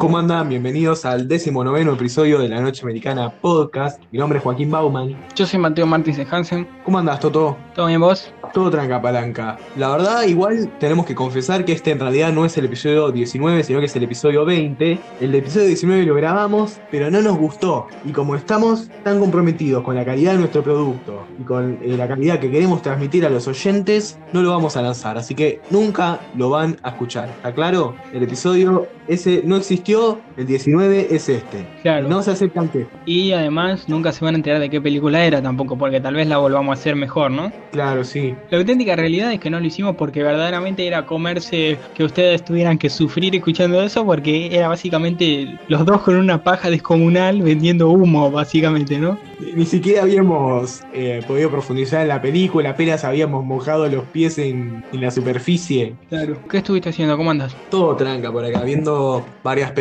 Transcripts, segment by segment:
¿cómo andan? Bienvenidos al décimo noveno episodio de la Noche Americana Podcast. Mi nombre es Joaquín Bauman. Yo soy Mateo Martins de Hansen. ¿Cómo andás, Toto? ¿Todo bien vos? Todo tranca palanca. La verdad, igual tenemos que confesar que este en realidad no es el episodio 19, sino que es el episodio 20. El episodio 19 lo grabamos, pero no nos gustó. Y como estamos tan comprometidos con la calidad de nuestro producto y con eh, la calidad que queremos transmitir a los oyentes, no lo vamos a lanzar. Así que nunca lo van a escuchar. ¿Está claro? El episodio ese no existió, el 19 es este. Claro. No se aceptan que. Y además nunca se van a enterar de qué película era tampoco, porque tal vez la volvamos a hacer mejor, ¿no? Claro, sí. La auténtica realidad es que no lo hicimos porque verdaderamente era comerse que ustedes tuvieran que sufrir escuchando eso, porque era básicamente los dos con una paja descomunal vendiendo humo, básicamente, ¿no? Ni siquiera habíamos eh, podido profundizar en la película, apenas habíamos mojado los pies en, en la superficie. Claro. ¿Qué estuviste haciendo? ¿Cómo andas? Todo tranca por acá, viendo varias películas,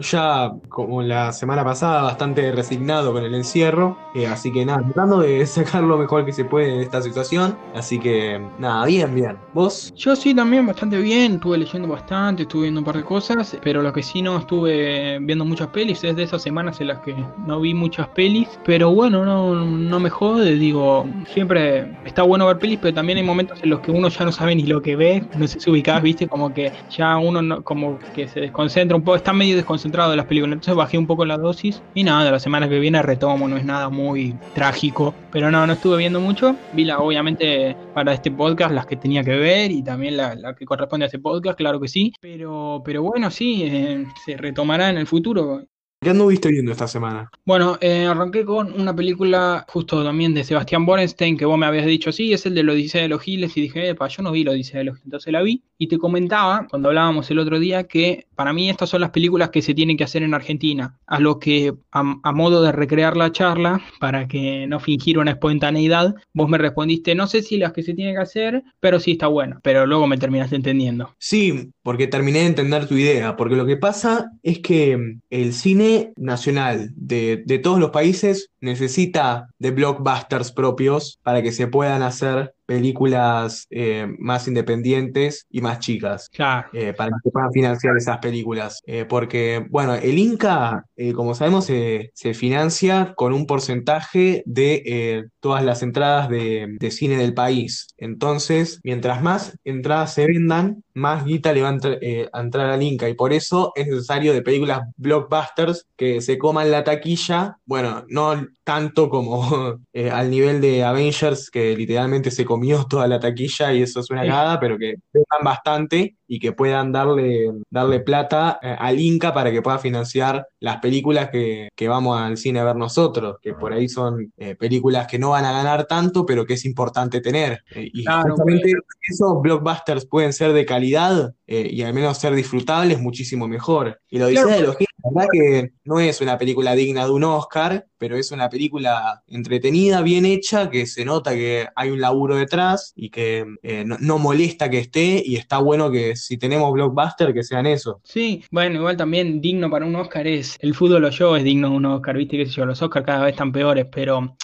ya como la semana pasada bastante resignado con el encierro, eh, así que nada, tratando de sacar lo mejor que se puede de esta situación, así que nada, bien, bien. ¿Vos? Yo sí también bastante bien, estuve leyendo bastante, estuve viendo un par de cosas, pero lo que sí no estuve viendo muchas pelis, es de esas semanas en las que no vi muchas pelis, pero bueno, no, no me jode, digo, siempre está bueno ver pelis, pero también hay momentos en los que uno ya no sabe ni lo que ve, no sé si ubicás, viste, como que ya uno no, como que se desconcentra poco, está medio desconcentrado de las películas, entonces bajé un poco la dosis y nada, la semana que viene retomo, no es nada muy trágico, pero no, no estuve viendo mucho, vi la, obviamente para este podcast las que tenía que ver y también la, la que corresponde a este podcast, claro que sí, pero, pero bueno, sí, eh, se retomará en el futuro. ¿Qué anduviste viendo esta semana? Bueno, eh, arranqué con una película justo también de Sebastián Borenstein, que vos me habías dicho, sí, es el de la Odisea de los Giles, y dije, epa, yo no vi la Odisea de los Giles, entonces la vi, y te comentaba, cuando hablábamos el otro día, que para mí estas son las películas que se tienen que hacer en Argentina, a lo que, a, a modo de recrear la charla, para que no fingir una espontaneidad, vos me respondiste, no sé si las que se tienen que hacer, pero sí está buena, pero luego me terminaste entendiendo. Sí, porque terminé de entender tu idea, porque lo que pasa es que el cine nacional de, de todos los países necesita de blockbusters propios para que se puedan hacer películas eh, más independientes y más chicas. Claro. eh, para que se puedan financiar esas películas. Eh, porque, bueno, el Inca, como sabemos, se financia con un porcentaje de todas las entradas de, de cine del país. Entonces, mientras más entradas se vendan, más guita le va a, entr- a entrar al Inca. Y por eso es necesario de películas blockbusters que se coman la taquilla. Bueno, no tanto como al nivel de Avengers, que literalmente se comió toda la taquilla y eso es una Sí. cagada, pero que vendan bastante y que puedan darle, darle plata eh, al Inca para que pueda financiar las películas que, que vamos al cine a ver nosotros, que por ahí son eh, películas que no van a ganar tanto, pero que es importante tener. Eh, y Claro, justamente esos blockbusters pueden ser de calidad y al menos ser disfrutables muchísimo mejor. Y la Odisea Claro, de los la verdad que no es una película digna de un Oscar, pero es una película entretenida, bien hecha, que se nota que hay un laburo detrás y que no, no molesta que esté y está bueno que si tenemos blockbuster que sean eso. Sí, bueno, igual también digno para un Oscar es, el fútbol o yo es digno de un Oscar, viste, qué sé yo, los Oscars cada vez están peores, pero,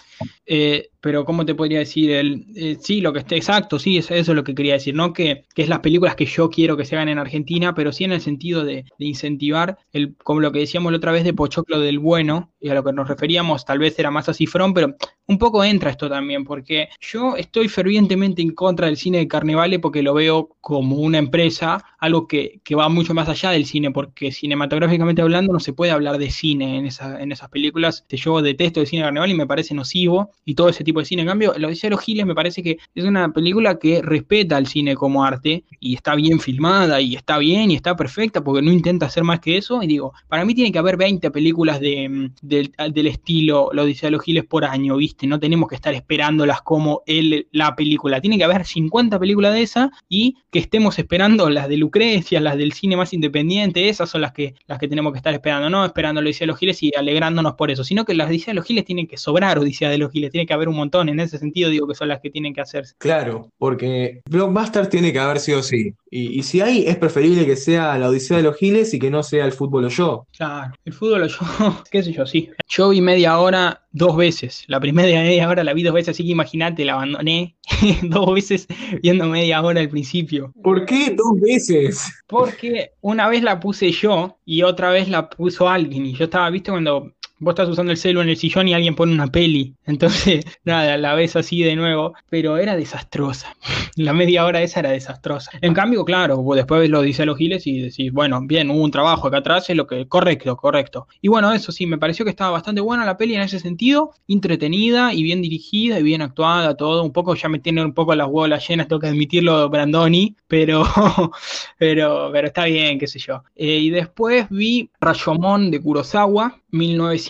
eh, pero ¿cómo te podría decir? El, eh, sí, lo que esté exacto, sí, eso, eso es lo que quería decir, no que, que es las películas que yo quiero que se hagan en Argentina, pero sí en el sentido de, incentivar, el, como lo que decíamos la otra vez de Pochoclo del bueno, y a lo que nos referíamos, tal vez era más a cifrón, pero un poco entra esto también, porque yo estoy fervientemente en contra del cine de Carnevale porque lo veo como una empresa, algo que, que va mucho más allá del cine, porque cinematográficamente hablando no se puede hablar de cine en, esa, en esas películas. Yo detesto el cine de Carnaval y me parece nocivo y todo ese tipo de cine. En cambio, La Odisea de los Giles me parece que es una película que respeta al cine como arte y está bien filmada y está bien y está perfecta porque no intenta hacer más que eso. Y digo, para mí tiene que haber 20 películas de, del, del estilo La Odisea de los Giles por año, ¿viste? No tenemos que estar esperándolas como el, la película. Tiene que haber 50 películas de esa y que estemos esperando las de Lucrecia, las del cine más independiente, esas son las que, las que tenemos que estar esperando, no esperando la Odisea de los Giles y alegrándonos por eso, sino que las Odisea de los Giles tienen que sobrar Odisea de los Giles, tiene que haber un montón, en ese sentido digo que son las que tienen que hacerse. Claro, porque blockbuster tiene que haber sí o sí. Y, y si hay, es preferible que sea la Odisea de los Giles y que no sea el fútbol o yo. Claro, el fútbol yo, qué sé yo, sí. Yo vi media hora dos veces. La primera media hora la vi dos veces, así que imagínate, la abandoné dos veces viendo media hora al principio. ¿Por qué dos veces? Porque una vez la puse yo y otra vez la puso alguien. Y yo estaba, viste, cuando vos estás usando el celu en el sillón y alguien pone una peli. Entonces, nada, la ves así de nuevo. Pero era desastrosa. La media hora esa era desastrosa. En cambio, claro, después lo dice los giles y decís, bueno, bien, hubo un trabajo acá atrás, es lo que. Correcto, correcto. Y bueno, eso sí, me pareció que estaba bastante buena la peli en ese sentido. Entretenida y bien dirigida y bien actuada, todo. Un poco, ya me tiene un poco las bolas llenas, tengo que admitirlo, Brandoni. Pero, pero, pero está bien, qué sé yo. Eh, y después vi Rayomon de Kurosawa,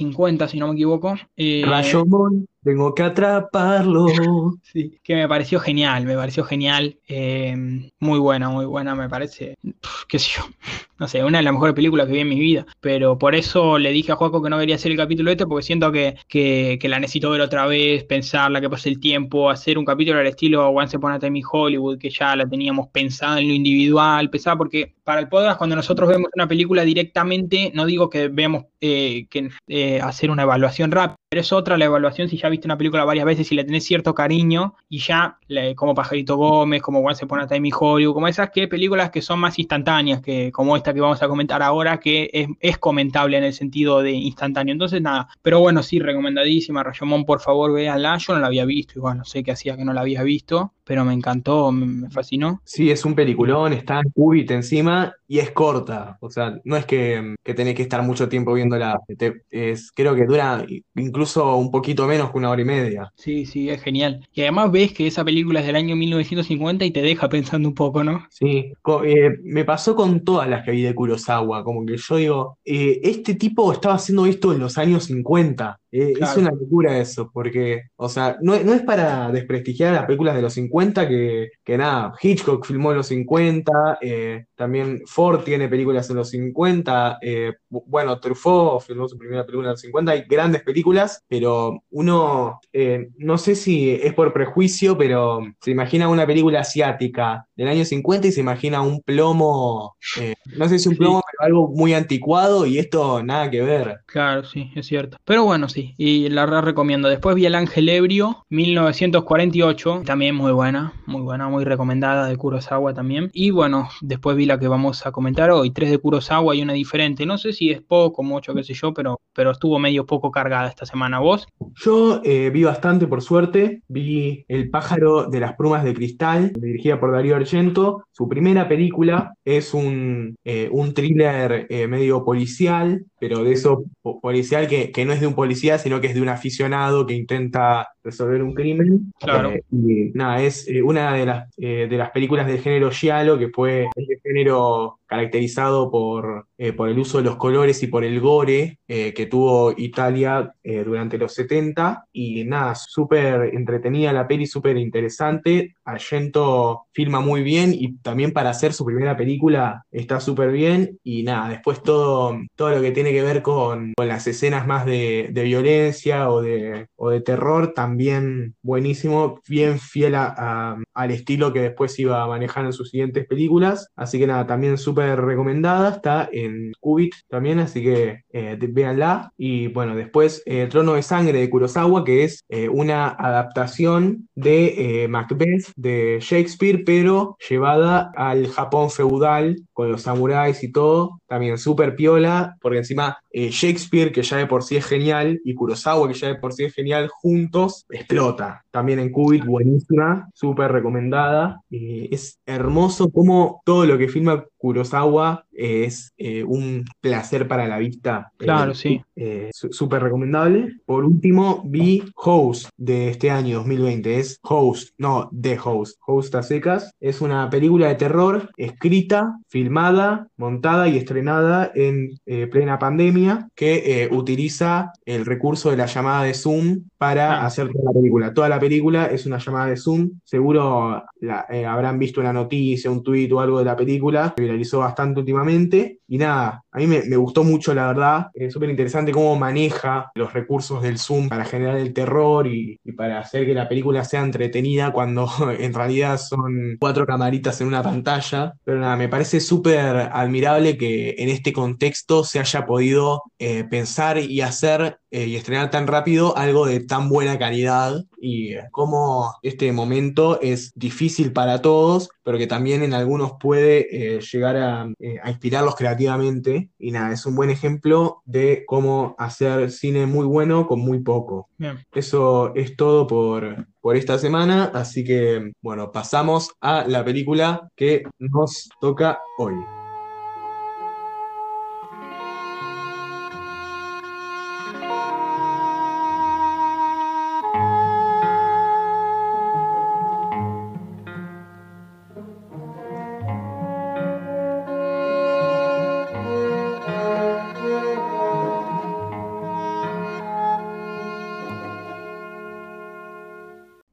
1950, si no me equivoco. Eh, Rayomon, tengo que atraparlo. sí, que me pareció genial, me pareció genial. Eh, muy buena, muy buena, me parece. qué sé yo. No sé, una de las mejores películas que vi en mi vida. Pero por eso le dije a Juaco que no quería hacer el capítulo este, porque siento que, que, la necesito ver otra vez, pensarla, que pase el tiempo, hacer un capítulo al estilo Once Upon a Time in Hollywood, que ya la teníamos pensada en lo individual, pensada porque para el podcast, cuando nosotros vemos una película directamente, no digo que veamos eh, que eh, hacer una evaluación rápida, pero es otra la evaluación si ya viste una película varias veces y le tenés cierto cariño y ya, como Pajarito Gómez, como Once Upon a Time Hollywood, como esas que películas que son más instantáneas, que como esta que vamos a comentar ahora, que es, comentable en el sentido de instantáneo. Entonces, nada, pero bueno, sí, recomendadísima. Rayomón, por favor, véanla. Yo no la había visto, igual no sé qué hacía que no la había visto, pero me encantó, me, fascinó. Sí, es un peliculón, está en cubit encima y es corta. O sea, no es que, que tenés que estar mucho tiempo viéndola. es, creo que dura incluso un poquito menos que una hora y media. Sí, sí, es genial. Y además ves que esa película es del año 1950 y te deja pensando un poco, ¿no? Sí, eh, me pasó con todas las que vi de Kurosawa. Como que yo digo, eh, este tipo estaba haciendo esto en los años 50. Eh, es una locura eso, porque, o sea, no, es para desprestigiar las películas de los 50, que, que nada, Hitchcock filmó en los 50, eh, también Ford tiene películas en los 50, eh, bueno, Truffaut filmó su primera película en los 50, hay grandes películas, pero uno, no sé si es por prejuicio, pero se imagina una película asiática del año 50 y se imagina un plomo, no sé si un plomo, pero algo muy anticuado y esto nada que ver. Claro, sí, es cierto. Pero bueno, sí, y la recomiendo. Después vi El Ángel Ebrio, 1948, también muy buena, muy buena, muy recomendada de Kurosawa también. Y bueno, después vi la que vamos a comentar hoy, tres de Kurosawa y una diferente. No sé si es poco, mucho, qué sé yo, pero, pero estuvo medio poco cargada esta semana. ¿Vos? Yo eh, vi bastante, por suerte. Vi El pájaro de las plumas de cristal, dirigida por Darío Argento. Su primera película es un, eh, un thriller eh, medio policial, pero de eso policial que, que no es de un policía, sino que es de un aficionado que intenta resolver un crimen. Claro. Eh, y nada, es una de las, de las películas del género giallo, que fue el género caracterizado por, por el uso de los colores y por el gore que tuvo Italia durante los 70. Y nada, súper entretenida la peli, súper interesante. Argento filma muy bien y también para hacer su primera película está súper bien. Y nada, después todo, todo lo que tiene que ver con, con las escenas más de, de violencia o de, o de terror también buenísimo, bien fiel al estilo que después iba a manejar en sus siguientes películas. Así que nada, también súper recomendada. Está en Qubit también, así que eh, véanla. Y bueno, después eh, Trono de Sangre de Kurosawa, que es eh, una adaptación de Macbeth de Shakespeare, pero llevada al Japón feudal con los samuráis y todo. También súper piola, porque encima Shakespeare, que ya de por sí es genial, y Kurosawa, que ya de por sí es genial, juntos explota. También en Qubit, buenísima, súper recomendada. es hermoso como todo lo que filma Kurosawa es eh, un placer para la vista. Claro, sí. Eh, súper recomendable. Por último, vi Host de este año 2020. Es Host, no The Host. Host a secas. Es una película de terror escrita, filmada, montada y estrenada en eh, plena pandemia que utiliza el recurso de la llamada de Zoom para ah. hacer toda la película. Toda la película es una llamada de Zoom. Seguro habrán visto una noticia, un tuit o algo de la película. Se viralizó bastante últimamente. Y nada, a mí me, gustó mucho, la verdad. Es súper interesante cómo maneja los recursos del Zoom para generar el terror y, para hacer que la película sea entretenida cuando en realidad son cuatro camaritas en una pantalla. Pero nada, me parece súper admirable que en este contexto se haya podido eh, pensar y hacer eh, y estrenar tan rápido algo de tan buena calidad y eh, cómo este momento es difícil para todos, pero que también en algunos puede llegar a inspirarlos creativamente. Y nada, es un buen ejemplo de cómo hacer cine muy bueno con muy poco. Bien. Eso es todo por, por esta semana, así que bueno, pasamos a la película que nos toca hoy.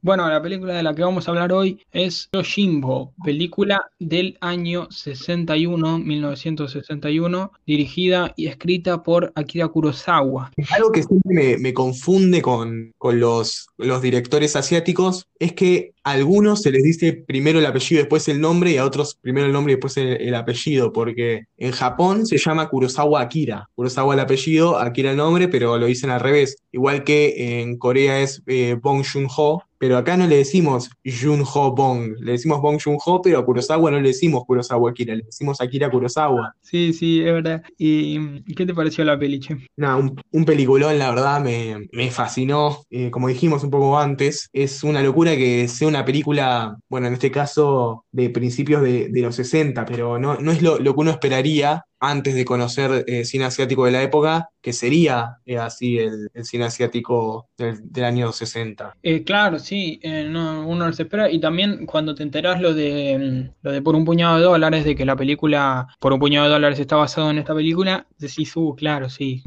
Bueno, la película de la que vamos a hablar hoy es Yojimbo, película del año 61, 1961, dirigida y escrita por Akira Kurosawa. Algo que siempre me, confunde con, los, directores asiáticos es que a algunos se les dice primero el apellido después el nombre y a otros primero el nombre y después el, el apellido, porque en Japón se llama Kurosawa Akira. Kurosawa el apellido, Akira el nombre, pero lo dicen al revés. Igual que en Corea es eh, Bong Joon-ho, pero acá no le decimos Jun-ho Bong, le decimos Bong Joon-ho, pero a Kurosawa no le decimos Kurosawa Akira, le decimos Akira Kurosawa. Sí, sí, es verdad. ¿Y qué te pareció la peli, che? Nada, un, un peliculón, la verdad, me, me fascinó. Eh, como dijimos un poco antes, es una locura que sea una película, bueno, en este caso de principios de, de los 60, pero no, no es lo, lo que uno esperaría antes de conocer eh, cine asiático de la época, que sería eh, así el, cine asiático del, año 60. Eh, claro, sí, no, uno no se espera. Y también cuando te enterás lo de, lo de por un puñado de dólares, de que la película por un puñado de dólares está basado en esta película, decís, uh, claro, sí.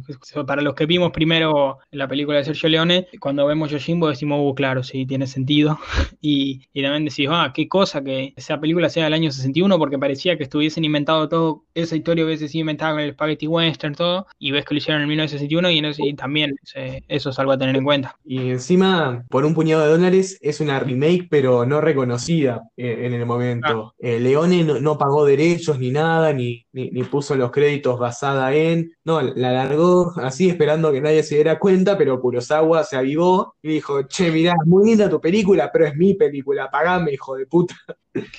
Para los que vimos primero la película de Sergio Leone, cuando vemos Yojimbo decimos, uh, claro, sí, tiene sentido. y, y también decís, ah, qué cosa que esa película sea del año 61, porque parecía que estuviesen inventado todo, esa historia hubiese inventada con el Spaghetti Western, todo, y ves que lo hicieron en 1961 y, en ese, y también eso es algo a tener en cuenta. Y encima, por un puñado de dólares, es una remake, pero no reconocida eh, en el momento. Ah. Eh, Leone no, no, pagó derechos ni nada, ni, ni, ni, puso los créditos basada en. No, la largó así esperando que nadie se diera cuenta, pero Kurosawa se avivó y dijo: Che, mirá, muy linda tu película, pero es mi película, pagame, hijo de puta.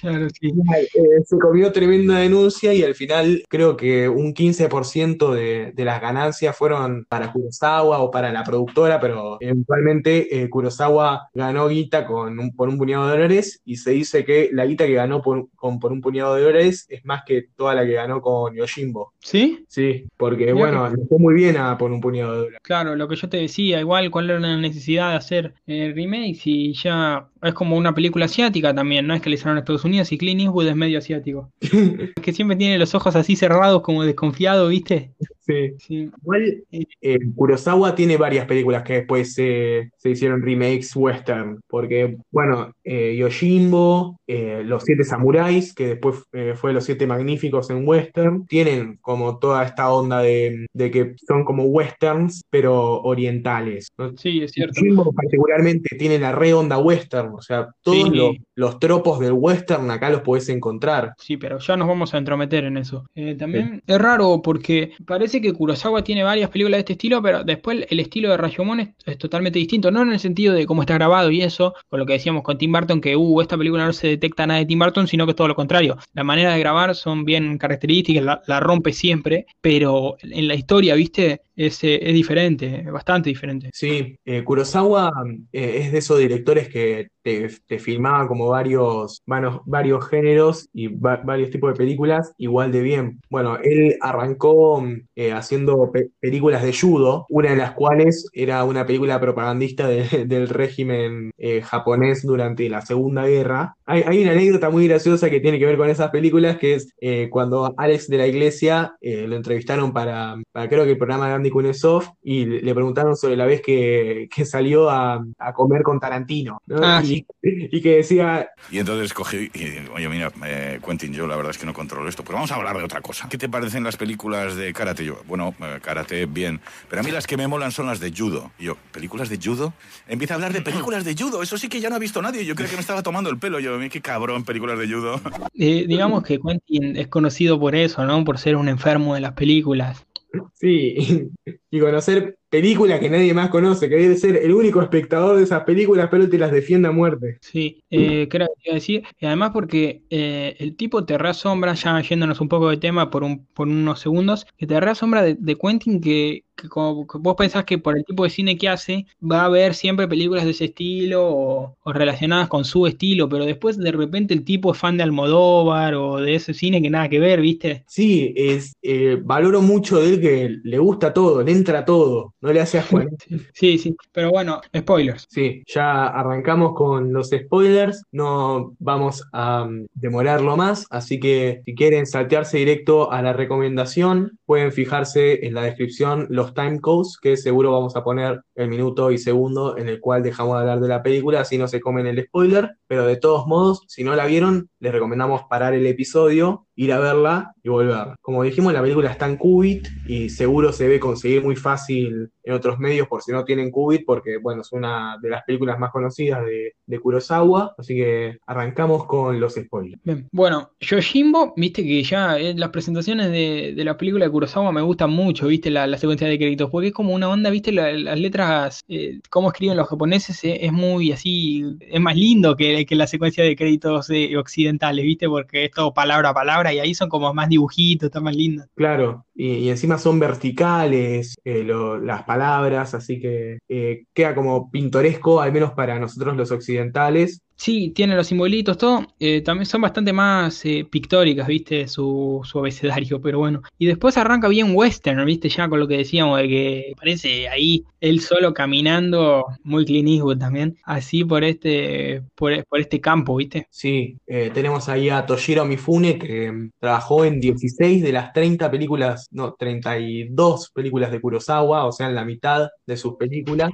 Claro, sí. Eh, se comió tremenda denuncia y al final creo que un 15% de, de, las ganancias fueron para Kurosawa o para la productora, pero eventualmente eh, Kurosawa ganó guita con un, por un puñado de dólares y se dice que la guita que ganó por, con, por un puñado de dólares es más que toda la que ganó con Yojimbo. ¿Sí? Sí, porque Mira bueno, que... le fue muy bien a por un puñado de dólares. Claro, lo que yo te decía, igual cuál era la necesidad de hacer eh, remakes y ya es como una película asiática también, no es que le hicieron Estados Unidos y Clint Eastwood es medio asiático. que siempre tiene los ojos así cerrados como desconfiado, ¿viste? Sí. sí. Igual eh, Kurosawa tiene varias películas que después eh, se hicieron remakes western, porque bueno, eh, Yojimbo, eh, Los Siete Samuráis, que después eh, fue Los Siete Magníficos en western, tienen como toda esta onda de, de que son como westerns, pero orientales. ¿no? Sí, es cierto. Yojimbo particularmente tiene la re onda western, o sea, todos sí. los, los, tropos del western acá los podés encontrar. Sí, pero ya nos vamos a entrometer en eso. también sí. es raro porque parece que Kurosawa tiene varias películas de este estilo, pero después el estilo de Rashomon es, es, totalmente distinto, no en el sentido de cómo está grabado y eso, con lo que decíamos con Tim Burton, que uh, esta película no se detecta nada de Tim Burton, sino que es todo lo contrario. La manera de grabar son bien características, la, la rompe siempre, pero en la historia, viste, es, eh, es diferente, bastante diferente. Sí, eh, Kurosawa eh, es de esos directores que te, te filmaba como varios, varios, varios géneros y va, varios tipos de películas igual de bien. Bueno, él arrancó eh, haciendo pe películas de judo, una de las cuales era una película propagandista de, del régimen japonés durante la Segunda Guerra. Hay, hay, una anécdota muy graciosa que tiene que ver con esas películas, que es eh, cuando Alex de la Iglesia lo entrevistaron para, para, creo que el programa de Andy Kunesov, y le preguntaron sobre la vez que, que salió a, a, comer con Tarantino, ¿no? ah, y, y, que decía... Y entonces cogí, y, oye, mira, eh, Quentin, yo la verdad es que no controlo esto, pero vamos a hablar de otra cosa. ¿Qué te parecen las películas de karate? Yo, bueno, eh, karate, bien, pero a mí las que me molan son las de judo. Y yo, ¿películas de judo? Empieza a hablar de películas de judo, eso sí que ya no ha visto nadie, yo creo que me estaba tomando el pelo, yo, qué cabrón, películas de judo. Eh, digamos que Quentin es conocido por eso, ¿no? Por ser un enfermo de las películas. Sí, y conocer películas que nadie más conoce, que ser el único espectador de esas películas, pero te las defiende a muerte. Sí, eh, creo que decir, y además porque eh, el tipo te reasombra, ya yéndonos un poco de tema por, un, por unos segundos, que te reasombra de, de Quentin que, que como vos pensás que por el tipo de cine que hace, va a haber siempre películas de ese estilo o, relacionadas con su estilo, pero después de repente el tipo es fan de Almodóvar o de ese cine que nada que ver, ¿viste? Sí, es, eh, valoro mucho de él que le gusta todo, le entra todo, no le hace asco. Sí, sí, pero bueno, spoilers. Sí, ya arrancamos con los spoilers, no vamos a um, demorarlo más, así que si quieren saltearse directo a la recomendación, pueden fijarse en la descripción los time codes, que seguro vamos a poner el minuto y segundo en el cual dejamos de hablar de la película, así no se comen el spoiler, pero de todos modos, si no la vieron, les recomendamos parar el episodio, ir a verla y volver. Como dijimos, la película está en Qubit y seguro se ve conseguir muy fácil en otros medios por si no tienen Qubit, porque bueno, es una de las películas más conocidas de, de Kurosawa, así que arrancamos con los spoilers. Bien. Bueno, Yojimbo, viste que ya en las presentaciones de, de, la película de Kurosawa me gustan mucho, viste la, la secuencia de créditos, porque es como una onda, viste las letras, eh, cómo escriben los japoneses, eh, es muy así, es más lindo que, que la secuencia de créditos eh, occidentales, viste, porque es todo palabra a palabra y ahí son como más dibujitos, está más lindo. Claro, y, encima son verticales eh, las palabras, así que eh, queda como pintoresco, al menos para nosotros los occidentales, Sí, tiene los simbolitos, todo. Eh, también son bastante más eh, pictóricas, viste, su, su, abecedario, pero bueno. Y después arranca bien western, viste, ya con lo que decíamos, de que parece ahí él solo caminando, muy Clint también, así por este, por, este campo, viste. Sí, eh, tenemos ahí a Toshiro Mifune, que mm, trabajó en 16 de las 30 películas, no, 32 películas de Kurosawa, o sea, en la mitad de sus películas.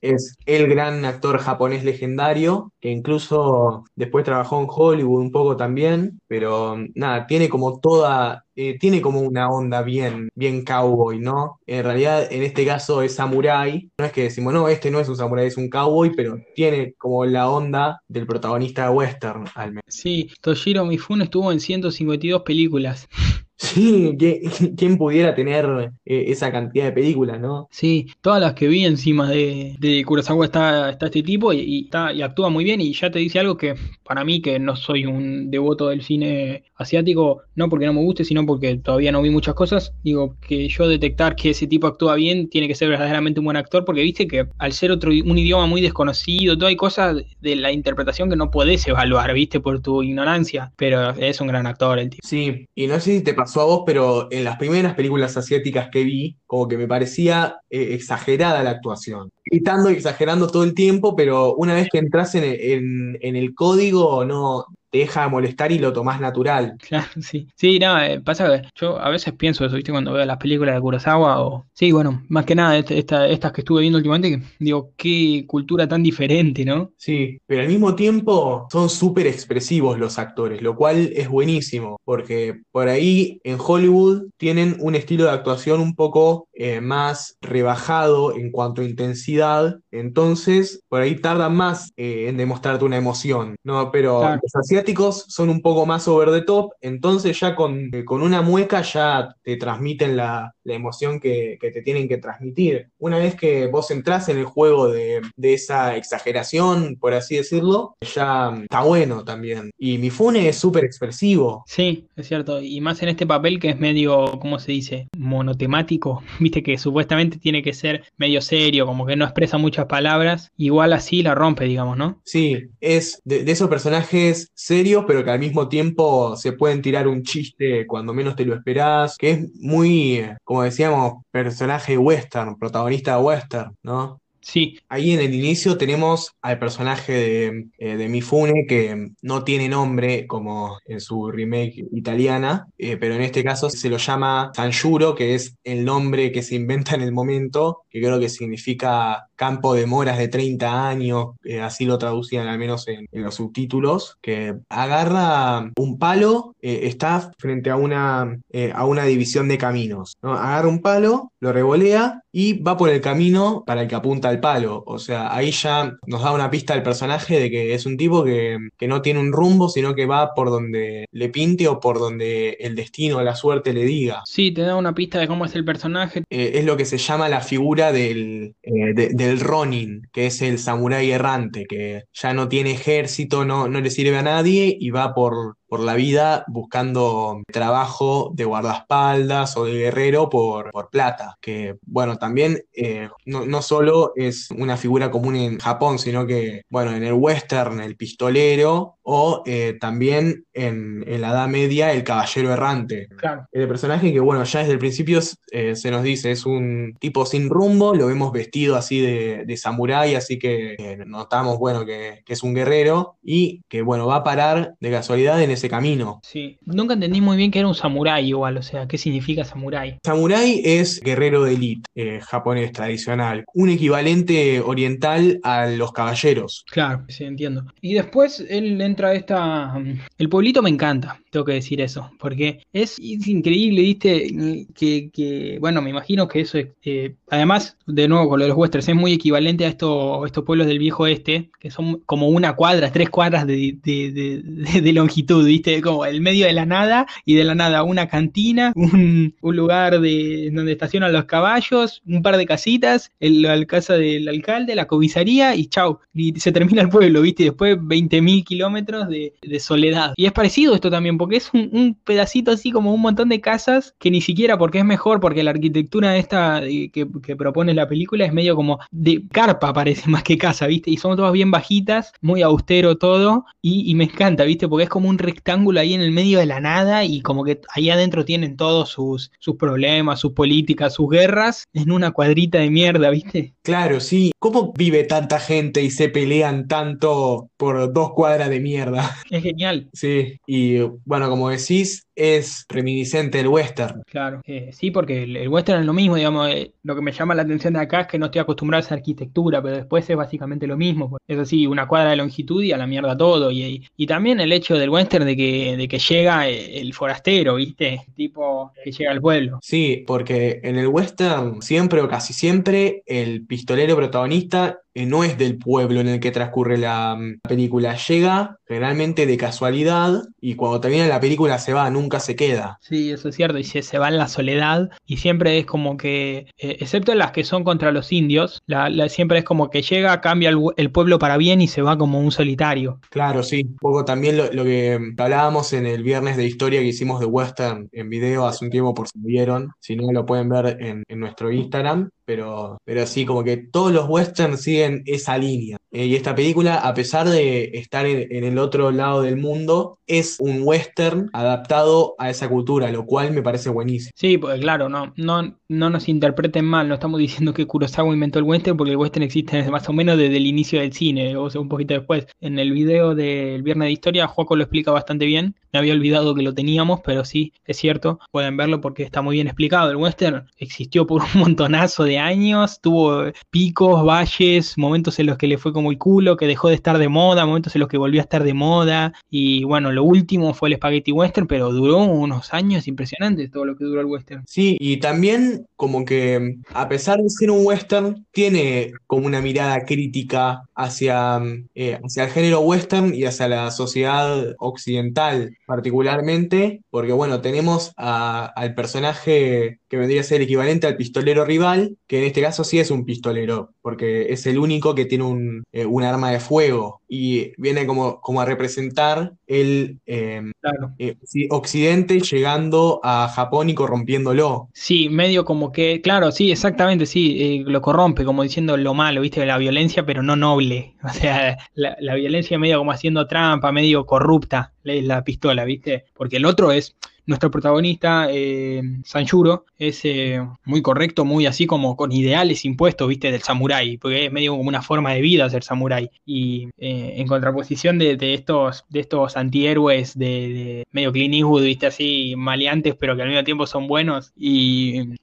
es el gran actor japonés legendario, que incluso después trabajó en Hollywood un poco también, pero nada, tiene como toda, eh, tiene como una onda bien, bien cowboy, ¿no? En realidad, en este caso es samurai, no es que decimos, no, este no es un samurai, es un cowboy, pero tiene como la onda del protagonista western, al menos. Sí, Toshiro Mifune estuvo en 152 películas. Sí, ¿quién pudiera tener eh, esa cantidad de películas, no? Sí, todas las que vi encima de, de Kurosawa está, está este tipo y, está, y actúa muy bien y ya te dice algo que para mí, que no soy un devoto del cine asiático, no porque no me guste, sino porque todavía no vi muchas cosas, digo que yo detectar que ese tipo actúa bien tiene que ser verdaderamente un buen actor porque viste que al ser otro un idioma muy desconocido, todo hay cosas de la interpretación que no puedes evaluar, viste, por tu ignorancia, pero es un gran actor el tipo. Sí, y no sé si te pasó a pero en las primeras películas asiáticas que vi, como que me parecía eh, exagerada la actuación. Gritando y exagerando todo el tiempo, pero una vez que entras en, en el código, no, te deja molestar y lo tomás natural. Claro, sí. Sí, no, eh, pasa que yo a veces pienso eso, ¿viste? Cuando veo las películas de Kurosawa o... Sí, bueno, más que nada este, estas que estuve viendo últimamente, digo, qué cultura tan diferente, ¿no? Sí, pero al mismo tiempo son súper expresivos los actores, lo cual es buenísimo, porque por ahí en Hollywood tienen un estilo de actuación un poco eh, más rebajado en cuanto a intensidad, entonces por ahí tardan más eh, en demostrarte una emoción, ¿no? Pero los asiáticos son un poco más over the top, entonces ya con, eh, con una mueca ya te transmiten la, la emoción que, que, te tienen que transmitir. Una vez que vos entras en el juego de, de esa exageración, por así decirlo, ya está bueno también. Y Mifune es súper expresivo. Sí, es cierto, y más en este papel que es medio, ¿cómo se dice? Monotemático viste que supuestamente tiene que ser medio serio, como que no expresa muchas palabras, igual así la rompe, digamos, ¿no? Sí, es de, esos personajes serios, pero que al mismo tiempo se pueden tirar un chiste cuando menos te lo esperás, que es muy, como decíamos, personaje western, protagonista western, ¿no? Sí. Ahí en el inicio tenemos al personaje de, eh, de, Mifune que no tiene nombre como en su remake italiana, eh, pero en este caso se lo llama Sanjuro, que es el nombre que se inventa en el momento, que creo que significa campo de moras de 30 años, eh, así lo traducían al menos en, en, los subtítulos, que agarra un palo, eh, está frente a una, eh, a una división de caminos, ¿no? Agarra un palo, lo revolea y va por el camino para el que apunta al palo. O sea, ahí ya nos da una pista del personaje de que es un tipo que, que no tiene un rumbo, sino que va por donde le pinte o por donde el destino o la suerte le diga. Sí, te da una pista de cómo es el personaje. Es lo que se llama la figura del, de, del Ronin, que es el samurái errante, que ya no tiene ejército, no, no le sirve a nadie y va por, por la vida buscando trabajo de guardaespaldas o de guerrero por, por plata. Que, bueno, también eh, no, no, solo es una figura común en Japón, sino que, bueno, en el western, el pistolero o eh, también en, en, la Edad Media, el caballero errante. Claro. El personaje que, bueno, ya desde el principio eh, se nos dice, es un tipo sin rumbo, lo vemos vestido así de, de samurái, así que notamos, bueno, que, que, es un guerrero y que, bueno, va a parar de casualidad en ese camino. Sí, nunca entendí muy bien que era un samurái igual, o sea, ¿qué significa samurái? Samurái es guerrero de élite eh, japonés tradicional, un equivalente oriental a los caballeros. Claro, sí, entiendo. Y después él entra a esta... El pueblito me encanta, tengo que decir eso, porque es, es increíble, viste, que, que, bueno, me imagino que eso es... Eh, además, de nuevo, con lo de los westerns, es muy equivalente a esto, estos pueblos del viejo este, que son como una cuadra, tres cuadras de, de, de, de longitud, viste, como el medio de la nada y de la nada una cantina, un, lugar de donde estacionan los caballos, un par de casitas, el, la casa del alcalde, la comisaría y chau, y se termina el pueblo, viste, después 20.000 kilómetros de, soledad. Y es parecido esto también, porque es un, pedacito así como un montón de casas que ni siquiera porque es mejor, porque la arquitectura esta que, que propone la película es medio como de carpa, parece más que casa, viste, y son todas bien bajitas, muy austero todo, y, y me encanta, viste, porque es como un rectángulo ahí en el medio de la nada y como que ahí adentro tienen todos sus, sus problemas, sus políticas, sus guerras en una cuadrita de mierda, ¿viste? Claro, sí. ¿Cómo vive tanta gente y se pelean tanto por dos cuadras de mierda? Es genial. Sí, y bueno, como decís, es reminiscente del western. Claro, eh, sí, porque el, el, western es lo mismo, digamos, eh, lo que me llama la atención de acá es que no estoy acostumbrado a esa arquitectura, pero después es básicamente lo mismo. Pues. Es así, una cuadra de longitud y a la mierda todo. Y, y, y también el hecho del western de que, de que llega el forastero, ¿viste? Tipo que llega al pueblo. Sí, porque en el western siempre o casi siempre el pistolero protagonista eh, no es del pueblo en el que transcurre la, la, película. Llega generalmente de casualidad y cuando termina la película se va, nunca se queda. Sí, eso es cierto. Y se, se va en la soledad y siempre es como que, eh, excepto las que son contra los indios, la, la, siempre es como que llega, cambia el, el, pueblo para bien y se va como un solitario. Claro, sí. Un poco también lo, lo, que hablábamos en el viernes de historia que hicimos de western en video hace un tiempo por si vieron. Si no, lo pueden ver en, en nuestro Instagram pero, pero sí, como que todos los westerns siguen esa línea. Eh, y esta película, a pesar de estar en, en, el otro lado del mundo, es un western adaptado a esa cultura, lo cual me parece buenísimo. Sí, pues claro, no, no, no nos interpreten mal, no estamos diciendo que Kurosawa inventó el western, porque el western existe más o menos desde el inicio del cine, o sea, un poquito después. En el video del Viernes de Historia, Joaco lo explica bastante bien. Me había olvidado que lo teníamos, pero sí, es cierto, pueden verlo porque está muy bien explicado. El western existió por un montonazo de años, tuvo picos, valles, momentos en los que le fue como el culo, que dejó de estar de moda, momentos en los que volvió a estar de moda, y bueno, lo último fue el Spaghetti Western, pero duró unos años impresionantes todo lo que duró el western. Sí, y también como que a pesar de ser un western, tiene como una mirada crítica hacia, eh, hacia el género western y hacia la sociedad occidental particularmente, porque bueno, tenemos al personaje que vendría a ser el equivalente al pistolero rival, que en este caso sí es un pistolero, porque es el único que tiene un, eh, un arma de fuego y viene como, como a representar el eh, claro. eh, occidente llegando a Japón y corrompiéndolo. Sí, medio como que, claro, sí, exactamente, sí, eh, lo corrompe, como diciendo lo malo, viste, la violencia, pero no noble. O sea, la, la violencia medio como haciendo trampa, medio corrupta, la, la pistola, viste, porque el otro es nuestro protagonista, eh, Sanjuro, es eh, muy correcto, muy así como con ideales impuestos, viste, del samurái, porque es medio como una forma de vida ser samurái. Y eh, en contraposición de, estos, de estos antihéroes de, medio Clint Eastwood, viste, así maleantes, pero que al mismo tiempo son buenos, y,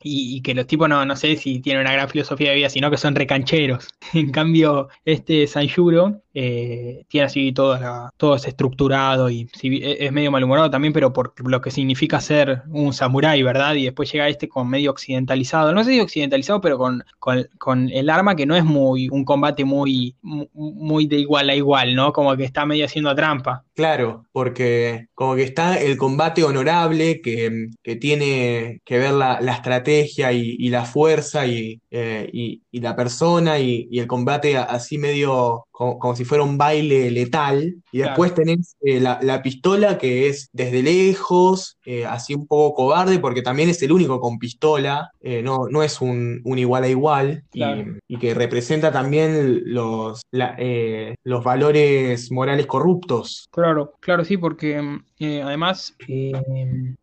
que los tipos no, no sé si tienen una gran filosofía de vida, sino que son recancheros. en cambio, este Sanjuro eh, tiene así todo, todo estructurado y e, es medio malhumorado también, pero por lo que significa ser un samurái, ¿verdad? Y después llega este con medio occidentalizado, no sé occidentalizado, pero con, con, el arma que no es muy un combate muy, muy de igual a igual, ¿no? Como que está medio haciendo trampa. Claro, porque como que está el combate honorable que, tiene que ver la, estrategia y, la fuerza y, eh, la persona y, el combate así medio como, si fuera un baile letal. Y después tenés eh, la, pistola que es desde lejos, eh, así un poco cobarde, porque también es el único con pistola, no, no es un, igual a igual, y, que representa también los, los valores morales corruptos. Claro, claro, sí, porque eh, además, eh,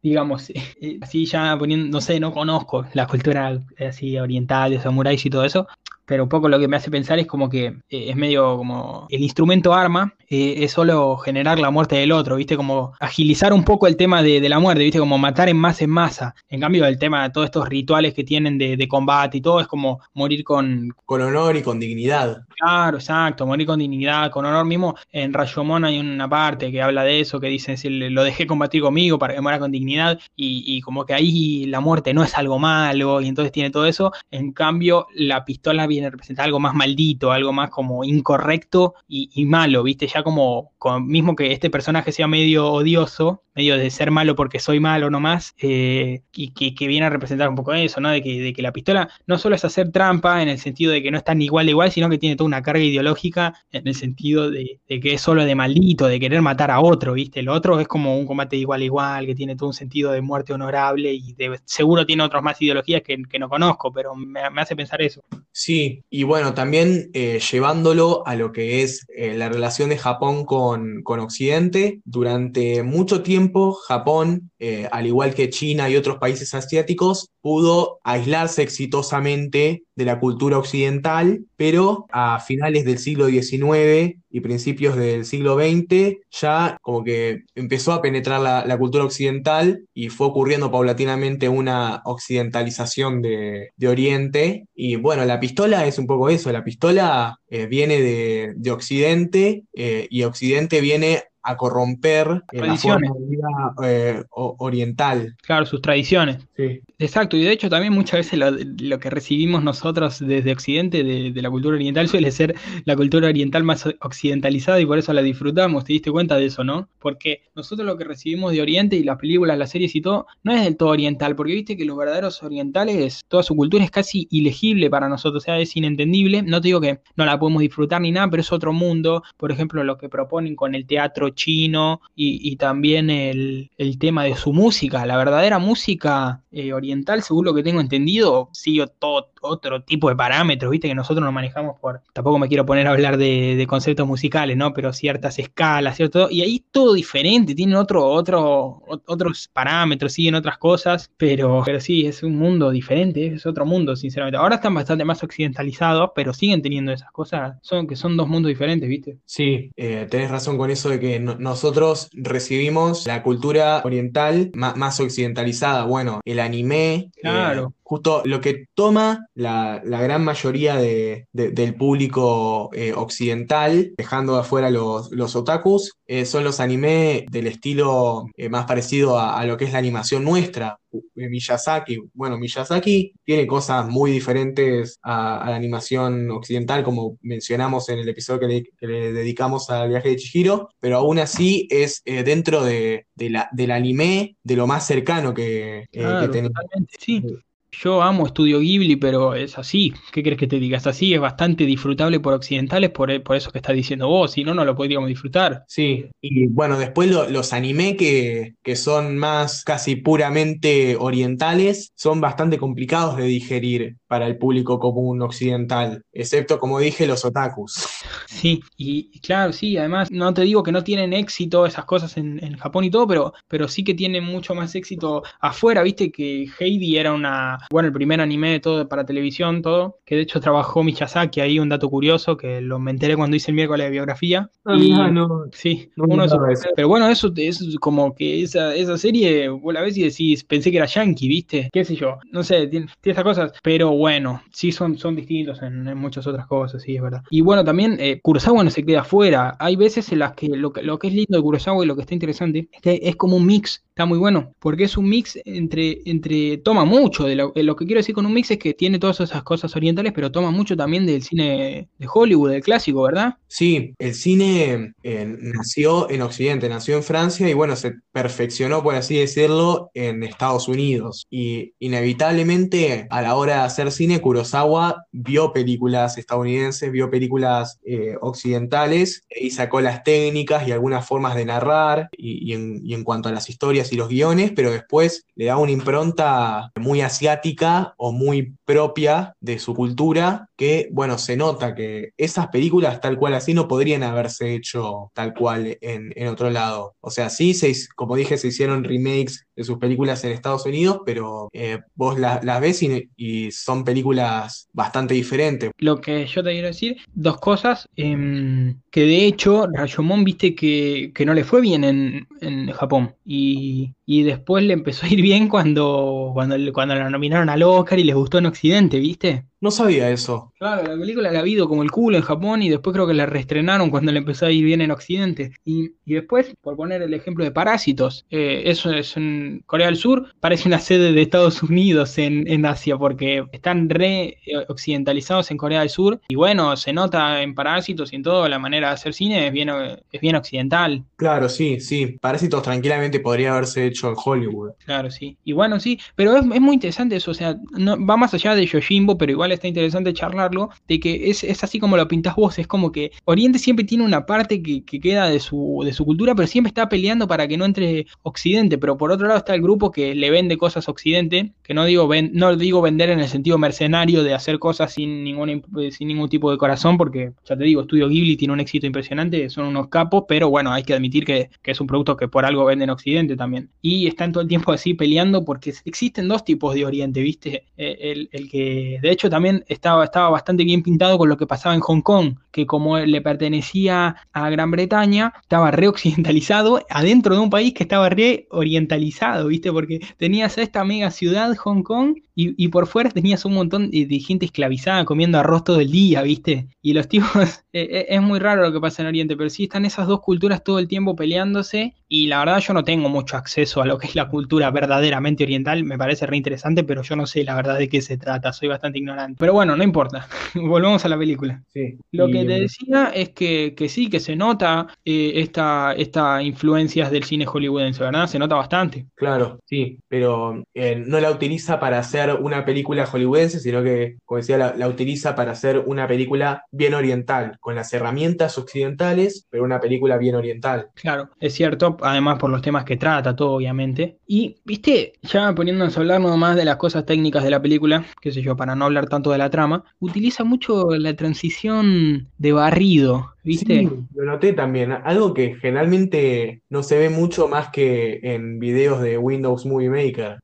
digamos, eh, así ya poniendo, no sé, no conozco la cultura así oriental de samuráis y todo eso, pero un poco lo que me hace pensar es como que es medio como el instrumento arma es solo generar la muerte del otro, ¿viste? Como agilizar un poco el tema de, la muerte, ¿viste? Como matar en masa en masa. En cambio, el tema de todos estos rituales que tienen de, combate y todo es como morir con... Con honor y con dignidad. Claro, exacto, morir con dignidad, con honor mismo. En Rayomon hay una parte que habla de eso, que dice, si lo dejé combatir conmigo para que muera con dignidad, y, como que ahí la muerte no es algo malo, y entonces tiene todo eso. En cambio, la pistola viene a representar algo más maldito, algo más como incorrecto y, malo, ¿viste? Ya como, mismo que este personaje sea medio odioso, medio de ser malo porque soy malo nomás, eh, y que, viene a representar un poco eso, ¿no? De que, de que la pistola no solo es hacer trampa en el sentido de que no están igual de igual, sino que tiene toda una carga ideológica en el sentido de, que es solo de maldito, de querer matar a otro, ¿viste? El otro es como un combate igual a igual, que tiene todo un sentido de muerte honorable y seguro tiene otras más ideologías que, no conozco, pero me, hace pensar eso. Sí, y bueno, también eh, llevándolo a lo que es eh, la relación de Japón con, Occidente. Durante mucho tiempo, Japón, eh, al igual que China y otros países asiáticos, pudo aislarse exitosamente de la cultura occidental, pero a finales del siglo XIX y principios del siglo XX ya como que empezó a penetrar la, cultura occidental y fue ocurriendo paulatinamente una occidentalización de, Oriente. Y bueno, la pistola es un poco eso, la pistola eh, viene de, Occidente eh, y Occidente viene a corromper la forma de vida eh, oriental. Claro, sus tradiciones. Sí. Exacto, y de hecho también muchas veces lo, que recibimos nosotros desde Occidente, de, la cultura oriental, suele ser la cultura oriental más occidentalizada y por eso la disfrutamos, ¿te diste cuenta de eso, no? Porque nosotros lo que recibimos de Oriente y las películas, las series y todo, no es del todo oriental, porque viste que los verdaderos orientales, toda su cultura es casi ilegible para nosotros, o sea, es inentendible, no te digo que no la podemos disfrutar ni nada, pero es otro mundo, por ejemplo, lo que proponen con el teatro chino y, también el, tema de su música, la verdadera música eh, oriental, según lo que tengo entendido, sigue todo otro tipo de parámetros, viste que nosotros nos manejamos por, tampoco me quiero poner a hablar de, conceptos musicales, ¿no? Pero ciertas escalas, ¿cierto? Y ahí todo diferente, tienen otro, otro, otros parámetros, siguen otras cosas, pero, pero sí, es un mundo diferente, es otro mundo, sinceramente. Ahora están bastante más occidentalizados, pero siguen teniendo esas cosas, son que son dos mundos diferentes, ¿viste? Sí, eh, tenés razón con eso de que nosotros recibimos la cultura oriental más, occidentalizada. Bueno, el anime. Claro. Eh, justo lo que toma la, gran mayoría del público eh, occidental, dejando afuera los, los otakus, eh, son los anime del estilo eh, más parecido a, lo que es la animación nuestra. Miyazaki, bueno, Miyazaki tiene cosas muy diferentes a, la animación occidental, como mencionamos en el episodio que le, dedicamos al viaje de Chihiro, pero aún así es dentro de, la, del anime de lo más cercano que, tenemos. Sí, yo amo Estudio Ghibli, pero es así. ¿Qué crees que te diga? Es así, es bastante disfrutable por occidentales, por, por eso que estás diciendo vos, si no, no lo podríamos disfrutar. Sí, y bueno, después los anime que, que son más casi puramente orientales son bastante complicados de digerir. Para el público común occidental, excepto, como dije, los otakus. Sí, y claro, sí, además no te digo que no tienen éxito esas cosas en, Japón y todo, pero, pero sí que tienen mucho más éxito afuera, viste que Heidi era una, bueno, el primer anime de todo para televisión, todo, que de hecho trabajó Miyazaki, ahí un dato curioso que lo me enteré cuando hice el miércoles de biografía. Ah, y, no, sí, uno Pero bueno, eso es como que esa, esa serie, vos la ves y decís, pensé que era yankee, viste, qué sé yo, no sé, tiene, esas cosas, pero bueno, sí son, son distintos en, muchas otras cosas, sí, es verdad. Y bueno, también eh, Kurosawa no se queda afuera, hay veces en las que lo, lo que es lindo de Kurosawa y lo que está interesante es que es como un mix está muy bueno, porque es un mix entre, entre toma mucho, de lo, que quiero decir con un mix es que tiene todas esas cosas orientales, pero toma mucho también del cine de Hollywood, del clásico, ¿verdad? Sí, el cine eh, nació en Occidente, nació en Francia y bueno, se perfeccionó, por así decirlo, en Estados Unidos. Y inevitablemente a la hora de hacer cine, Kurosawa vio películas estadounidenses, vio películas eh, occidentales y sacó las técnicas y algunas formas de narrar y en cuanto a las historias y los guiones, pero después le da una impronta muy asiática o muy propia de su cultura, que, bueno, se nota que esas películas tal cual así no podrían haberse hecho tal cual en, otro lado. O sea, sí, se, como dije, se hicieron remakes de sus películas en Estados Unidos, pero eh, vos las ves y, son películas bastante diferentes. Lo que yo te quiero decir, dos cosas, em, que de hecho Rayomon viste que, no le fue bien en, en Japón y y después le empezó a ir bien cuando, cuando, cuando la nominaron al Oscar y les gustó en Occidente, ¿viste? No sabía eso. Claro, la película la ha habido como el culo en Japón y después creo que la reestrenaron cuando le empezó a ir bien en Occidente. Y, después, por poner el ejemplo de Parásitos, eh, eso es en Corea del Sur, parece una sede de Estados Unidos en, en Asia porque están re eh, occidentalizados en Corea del Sur y bueno, se nota en Parásitos y en todo la manera de hacer cine es bien, es bien occidental. Claro, sí, sí. Parásitos tranquilamente podría haberse hecho en Hollywood. Claro, sí. Y bueno, sí, pero es, es muy interesante eso, o sea, no, va más allá de Yojimbo, pero igual está interesante charlarlo, de que es, así como lo pintas vos, es como que Oriente siempre tiene una parte que, queda de su, de su cultura, pero siempre está peleando para que no entre Occidente, pero por otro lado está el grupo que le vende cosas a Occidente, que no digo, no digo vender en el sentido mercenario de hacer cosas sin, ningún, sin ningún tipo de corazón, porque ya te digo, Estudio Ghibli tiene un éxito impresionante, son unos capos, pero bueno, hay que admitir que, es un producto que por algo vende en Occidente también. Están todo el tiempo así peleando porque existen dos tipos de Oriente, ¿viste? Eh, el, el que de hecho también estaba, estaba bastante bien pintado con lo que pasaba en Hong Kong, que como le pertenecía a Gran Bretaña, estaba reoccidentalizado adentro de un país que estaba reorientalizado, ¿viste? Porque tenías esta mega ciudad, Hong Kong, y, por fuera tenías un montón de, gente esclavizada comiendo arroz todo el día, ¿viste? Y los tipos, eh, eh, es muy raro lo que pasa en Oriente, pero sí están esas dos culturas todo el tiempo peleándose y la verdad yo no tengo mucho acceso a lo que es la cultura verdaderamente oriental, me parece re interesante, pero yo no sé la verdad de qué se trata, soy bastante ignorante. Pero bueno, no importa, volvamos a la película. Sí. Lo que te decía es que, sí, que se nota eh, esta, esta influencias del cine hollywoodense, ¿verdad? Se nota bastante. Claro, sí, pero no la utiliza para hacer una película hollywoodense, sino que, como decía, la, utiliza para hacer una película bien oriental, con las herramientas occidentales, pero una película bien oriental. Claro, es cierto, además por los temas que trata, todo obviamente. Y, viste, ya poniéndonos a hablar más de las cosas técnicas de la película, qué sé yo, para no hablar tanto de la trama, utiliza mucho la transición de barrido, ¿Viste? Sí, lo noté también. Algo que generalmente no se ve mucho más que en videos de Windows Movie Maker.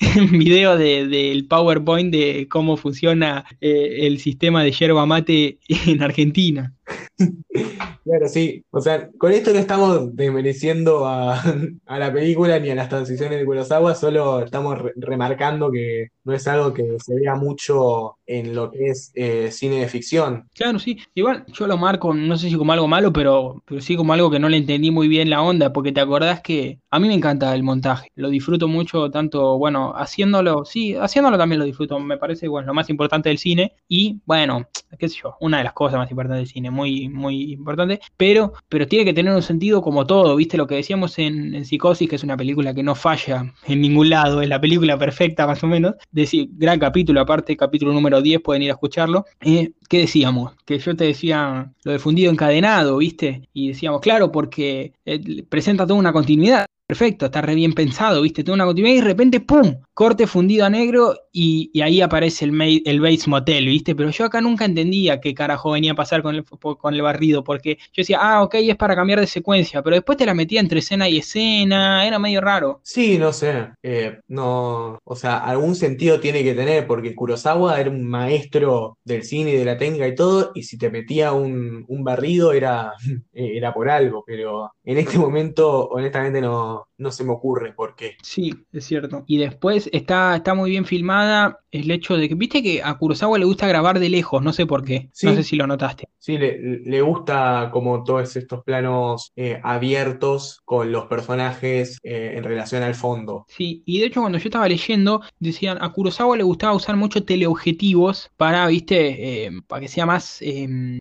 video del de, PowerPoint de cómo funciona eh, el sistema de yerba mate en Argentina. Claro, sí. O sea, con esto no estamos desmereciendo a, la película ni a las transiciones de Kurosawa, solo estamos remarcando que no es algo que se vea mucho en lo que es eh, cine de ficción. Claro, sí. Igual yo lo marco, no sé si como algo malo, pero, pero sí como algo que no le entendí muy bien la onda, porque te acordás que a mí me encanta el montaje. Lo disfruto mucho, tanto, bueno, haciéndolo, sí, haciéndolo también lo disfruto. Me parece, bueno, lo más importante del cine. Y, bueno, qué sé yo, una de las cosas más importantes del cine, muy, muy importante. Pero, pero tiene que tener un sentido como todo, ¿viste? Lo que decíamos en, Psicosis, que es una película que no falla en ningún lado, es la película perfecta más o menos decir, gran capítulo, aparte, capítulo número 10, pueden ir a escucharlo. Eh, ¿Qué decíamos? Que yo te decía lo de fundido encadenado, ¿viste? Y decíamos, claro, porque eh, presenta toda una continuidad perfecto, está re bien pensado, viste, toda una continuidad y de repente, ¡pum! Corte fundido a negro y, ahí aparece el, el Bates Motel, viste, pero yo acá nunca entendía qué carajo venía a pasar con el, con el barrido, porque yo decía, ah, ok, es para cambiar de secuencia, pero después te la metía entre escena y escena, era medio raro. Sí, no sé, eh, no, o sea, algún sentido tiene que tener, porque Kurosawa era un maestro del cine y de la técnica y todo, y si te metía un, un barrido era, era por algo, pero en este momento honestamente no, no se me ocurre por qué. Sí, es cierto. Y después está, está muy bien filmada el hecho de que, viste que a Kurosawa le gusta grabar de lejos, no sé por qué, no sé si lo notaste. Sí, le, gusta como todos estos planos eh, abiertos con los personajes eh, en relación al fondo. Sí, y de hecho cuando yo estaba leyendo, decían, a Kurosawa le gustaba usar mucho teleobjetivos para, viste, eh, para que sea más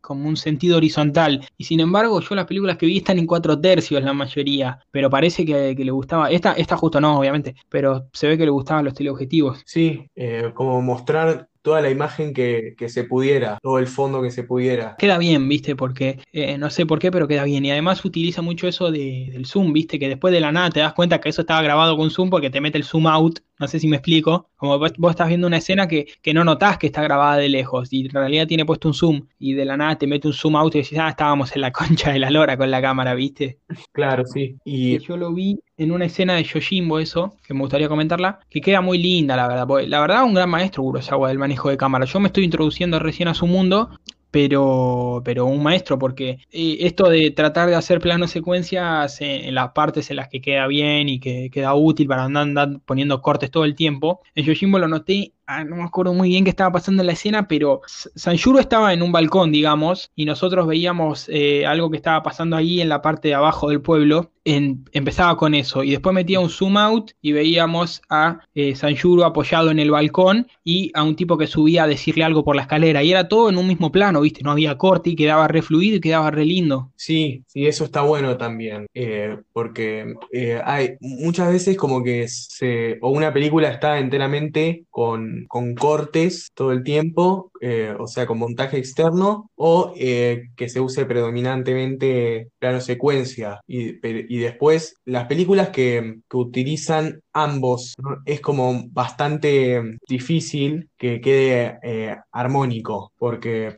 como un sentido horizontal. Y sin embargo, yo las películas que vi están en cuatro tercios la mayoría, pero parece que, le gustaba, esta, esta justo no, obviamente, pero se ve que le gustaban los teleobjetivos. Sí, como mostrar toda la imagen que, se pudiera, todo el fondo que se pudiera. Queda bien, viste, porque eh, no sé por qué, pero queda bien. Y además utiliza mucho eso del zoom, viste, que después de la nada te das cuenta que eso estaba grabado con zoom porque te mete el zoom out. No sé si me explico. Como vos, estás viendo una escena que, que, no notás que está grabada de lejos y en realidad tiene puesto un zoom y de la nada te mete un zoom out y decís, ah, estábamos en la concha de la lora con la cámara, viste. Claro, sí. Y yo lo vi en una escena de Yojimbo, eso, que me gustaría comentarla, que queda muy linda, la verdad. la verdad, un gran maestro Kurosawa del manejo de cámara. Yo me estoy introduciendo recién a su mundo, pero, pero un maestro, porque eh, esto de tratar de hacer planos secuencias en, las partes en las que queda bien y que queda útil para andar, andar poniendo cortes todo el tiempo, en Yojimbo lo noté Ah, no me acuerdo muy bien qué estaba pasando en la escena, pero Sanjuro estaba en un balcón, digamos, y nosotros veíamos eh, algo que estaba pasando ahí en la parte de abajo del pueblo. empezaba con eso, y después metía un zoom out y veíamos a eh, Sanjuro apoyado en el balcón y a un tipo que subía a decirle algo por la escalera, y era todo en un mismo plano, ¿viste? No había corte y quedaba re fluido y quedaba re lindo. Sí, sí, eso está bueno también, eh, porque hay muchas veces como que se, o una película está enteramente con con, cortes todo el tiempo, eh, o sea, con montaje externo, o eh, que se use predominantemente plano secuencia. Y, después, las películas que, que utilizan ambos es como bastante difícil que quede eh, armónico, porque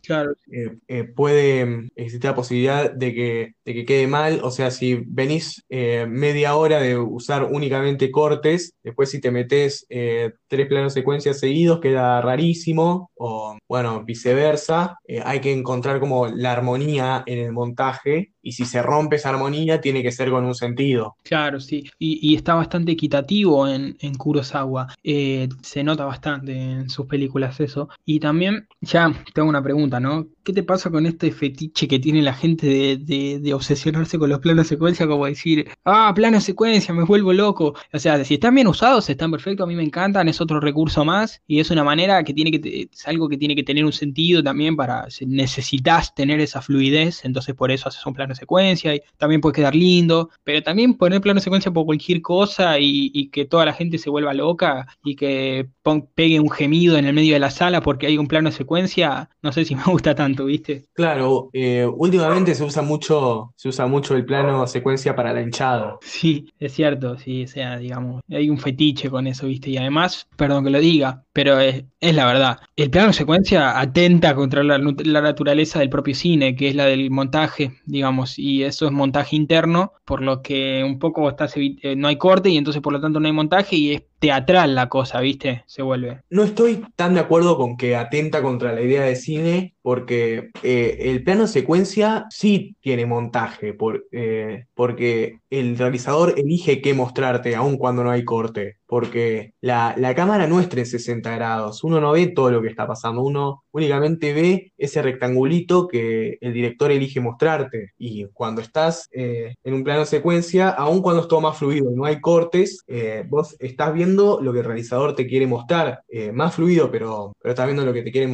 eh, eh, puede existir la posibilidad de que, de que quede mal, o sea, si venís media hora de usar únicamente cortes, después si te metes tres planos secuencias seguidos queda rarísimo, o bueno, viceversa, hay que encontrar como la armonía en el montaje y si se rompe esa armonía tiene que ser con un sentido. Claro, sí, y, está bastante equitativo en, en Kurosawa, eh, se nota bastante en sus películas eso. Y también, ya tengo una pregunta, ¿no? ¿Qué te pasa con este fetiche que tiene la gente de, de, obsesionarse con los planos secuencia? Como decir, ah, plano secuencia, me vuelvo loco. O sea, si están bien usados, están perfectos, a mí me encantan, es otro recurso más y es una manera que tiene que, es algo que tiene que tener un sentido también para, si necesitas tener esa fluidez, entonces por eso haces un plano secuencia y también puede quedar lindo, pero también poner plano secuencia por cualquier cosa y, que toda la gente se vuelva loca y que pegue un gemido en el medio de la sala porque hay un plano secuencia, no sé si me gusta tanto, ¿viste? Claro, eh, últimamente se usa mucho, se usa mucho el plano secuencia para la hinchada. Sí, es cierto, sí, o sea, digamos, hay un fetiche con eso, ¿viste? Y además, perdón que lo diga, pero es, es la verdad. El plano secuencia atenta contra la, naturaleza del propio cine, que es la del montaje, digamos, y eso es montaje interno, por lo que un poco estás eh, no hay corte y entonces por lo tanto no hay montaje y es teatral la cosa, ¿viste? Se vuelve. No estoy tan de acuerdo con que atenta contra la idea de cine, porque eh, el plano secuencia sí tiene montaje, eh, porque el realizador elige qué mostrarte, aun cuando no hay corte porque la, cámara no es 360 grados, uno no ve todo lo que está pasando, uno únicamente ve ese rectangulito que el director elige mostrarte. Y cuando estás eh, en un plano secuencia, aun cuando es todo más fluido y no hay cortes, vos estás viendo lo que el realizador te quiere mostrar, más fluido, pero estás viendo lo que te quiere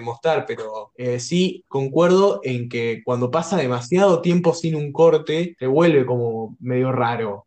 mostrar, pero sí concuerdo en que cuando pasa demasiado tiempo sin un corte, se vuelve como medio raro.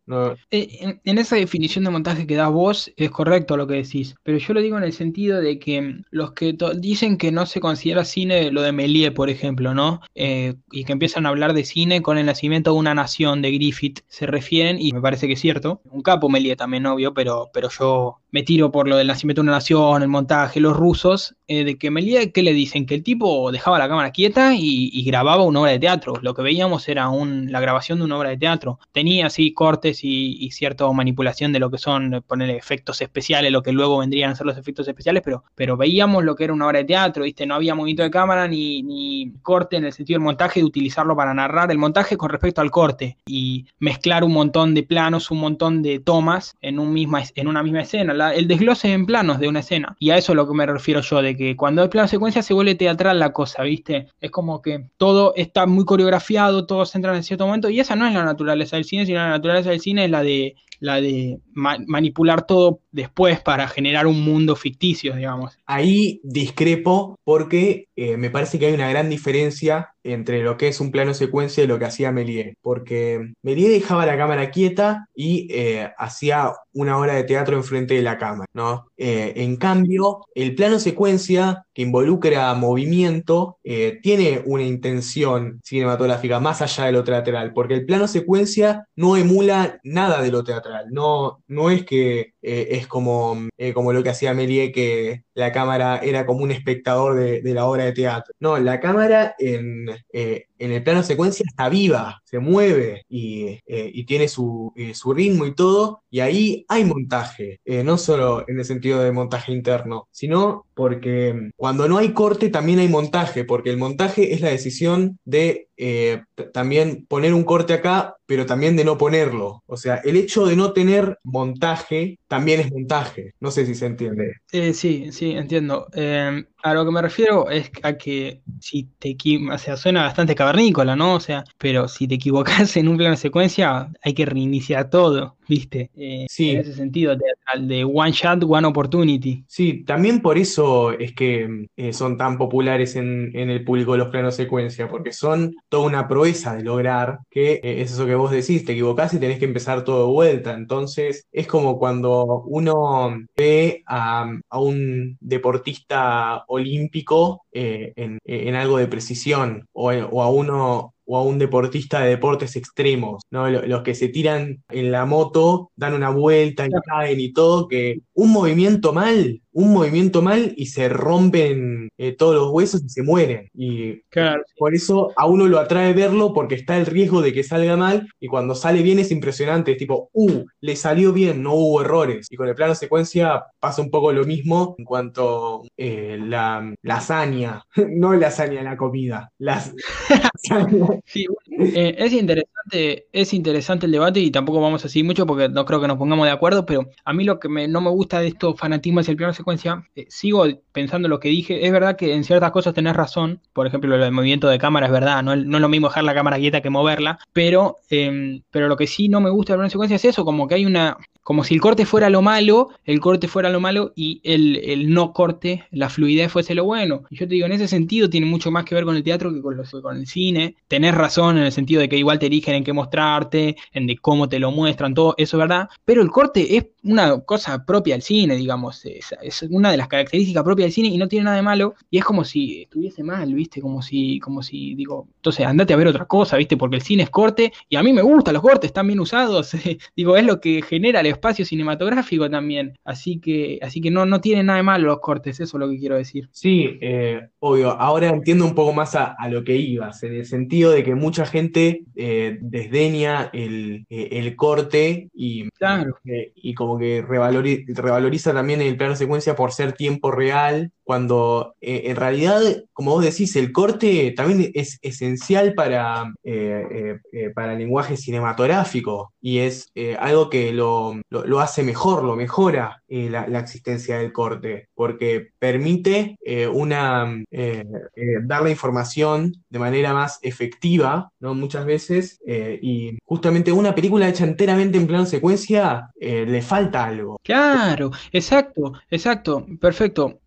En, en, esa definición de montaje que da vos es correcto lo que decís, pero yo lo digo en el sentido de que los que dicen que no se considera cine lo de Méliès, por ejemplo, ¿no? Eh, y que empiezan a hablar de cine con el nacimiento de una nación de Griffith, se refieren, y me parece que es cierto, un capo Méliès también, obvio, pero, pero yo me tiro por lo del nacimiento de una nación, el montaje, los rusos, eh, de que Méliès, ¿qué le dicen? Que el tipo dejaba la cámara quieta y, grababa una obra de teatro. Lo que veíamos era un, la grabación de una obra de teatro. Tenía así cortes y, cierta manipulación de lo que son, poner efectos especiales, lo que luego vendrían a ser los efectos especiales, pero, pero veíamos lo que era una obra de teatro, ¿viste? No había movimiento de cámara ni, ni corte en el sentido del montaje, de utilizarlo para narrar el montaje con respecto al corte y mezclar un montón de planos, un montón de tomas en, un misma, en una misma escena. el desglose en planos de una escena. Y a eso es lo que me refiero yo, de que cuando hay plano secuencia se vuelve teatral cosa, ¿viste? Es como que todo está muy coreografiado, todos entran en cierto momento, y esa no es la naturaleza del cine, sino la naturaleza del cine es la de la de manipular todo después para generar un mundo ficticio, digamos. Ahí discrepo porque eh, me parece que hay una gran diferencia entre lo que es un plano secuencia y lo que hacía Méliès, porque Méliès dejaba la cámara quieta y eh, hacía una hora de teatro enfrente de la cámara, ¿no? Eh, en cambio, el plano secuencia que involucra movimiento tiene una intención cinematográfica más allá de lo teatral, porque el plano secuencia no emula nada de lo teatral, no, no es que es como, como lo que hacía Méliès, que la cámara era como un espectador de, de la obra de teatro. No, la cámara en, eh, en el plano secuencia está viva, se mueve y, eh, tiene su, eh, su, ritmo y todo, y ahí hay montaje, no solo en el sentido de montaje interno, sino porque cuando no hay corte también hay montaje, porque el montaje es la decisión de también poner un corte acá, pero también de no ponerlo. O sea, el hecho de no tener montaje también es montaje. No sé si se entiende. sí, sí, entiendo. A lo que me refiero es a que si te o sea, suena bastante cavernícola, ¿no? O sea, pero si te equivocas en un plano de secuencia, hay que reiniciar todo, ¿viste? Eh, sí. En ese sentido, de, de, one shot, one opportunity. Sí, también por eso es que eh, son tan populares en, el público los planos secuencia, porque son toda una proeza de lograr que eh, es eso que vos decís, te equivocás y tenés que empezar todo de vuelta. Entonces, es como cuando uno ve a, un deportista olímpico en, en algo de precisión o, o a uno o a un deportista de deportes extremos, ¿no? Los que se tiran en la moto, dan una vuelta y caen y todo, que un movimiento mal, un movimiento mal y se rompen eh, todos los huesos y se mueren. Y por eso a uno lo atrae verlo porque está el riesgo de que salga mal y cuando sale bien es impresionante, es tipo, uh, le salió bien, no hubo errores. Y con el plano secuencia pasa un poco lo mismo en cuanto eh, la lasaña, no lasaña la comida, las Sí, eh, es interesante, es interesante el debate y tampoco vamos a seguir mucho porque no creo que nos pongamos de acuerdo, pero a mí lo que no me gusta de estos fanatismos y el plano secuencia, eh, sigo pensando lo que dije, es verdad que en ciertas cosas tenés razón, por ejemplo lo del movimiento de cámara es verdad, no, es lo mismo dejar la cámara quieta que moverla, pero, em, pero lo que sí no me gusta del plano secuencia es eso, como que hay una, como si el corte fuera lo malo, el corte fuera lo malo y el, no corte, la fluidez fuese lo bueno. Y yo te digo, en ese sentido tiene mucho más que ver con el teatro que con, los, con el cine. Tenés razón en el sentido de que igual te eligen en qué mostrarte, en de cómo te lo muestran, todo eso es verdad. Pero el corte es una cosa propia del cine, digamos, es, es, una de las características propias del cine y no tiene nada de malo. Y es como si estuviese mal, ¿viste? Como si, como si, digo, entonces andate a ver otra cosa, ¿viste? Porque el cine es corte y a mí me gustan los cortes, están bien usados. digo, es lo que genera el espacio cinematográfico también. Así que, así que no, no tiene nada de malo los cortes, eso es lo que quiero decir. Sí, eh, obvio. Ahora entiendo un poco más a, lo que ibas, en el sentido de que mucha gente eh, desdeña el, eh, corte y, claro. y como que revaloriza, también el plano secuencia por ser tiempo real, cuando en realidad, como vos decís, el corte también es esencial para, para el lenguaje cinematográfico y es algo que lo, lo, hace mejor, lo mejora eh, la, existencia del corte, porque permite eh, una, eh, dar la información de manera más efectiva, ¿no? Muchas veces, y justamente una película hecha enteramente en plano secuencia le falta algo. Claro, exacto, exacto, perfecto.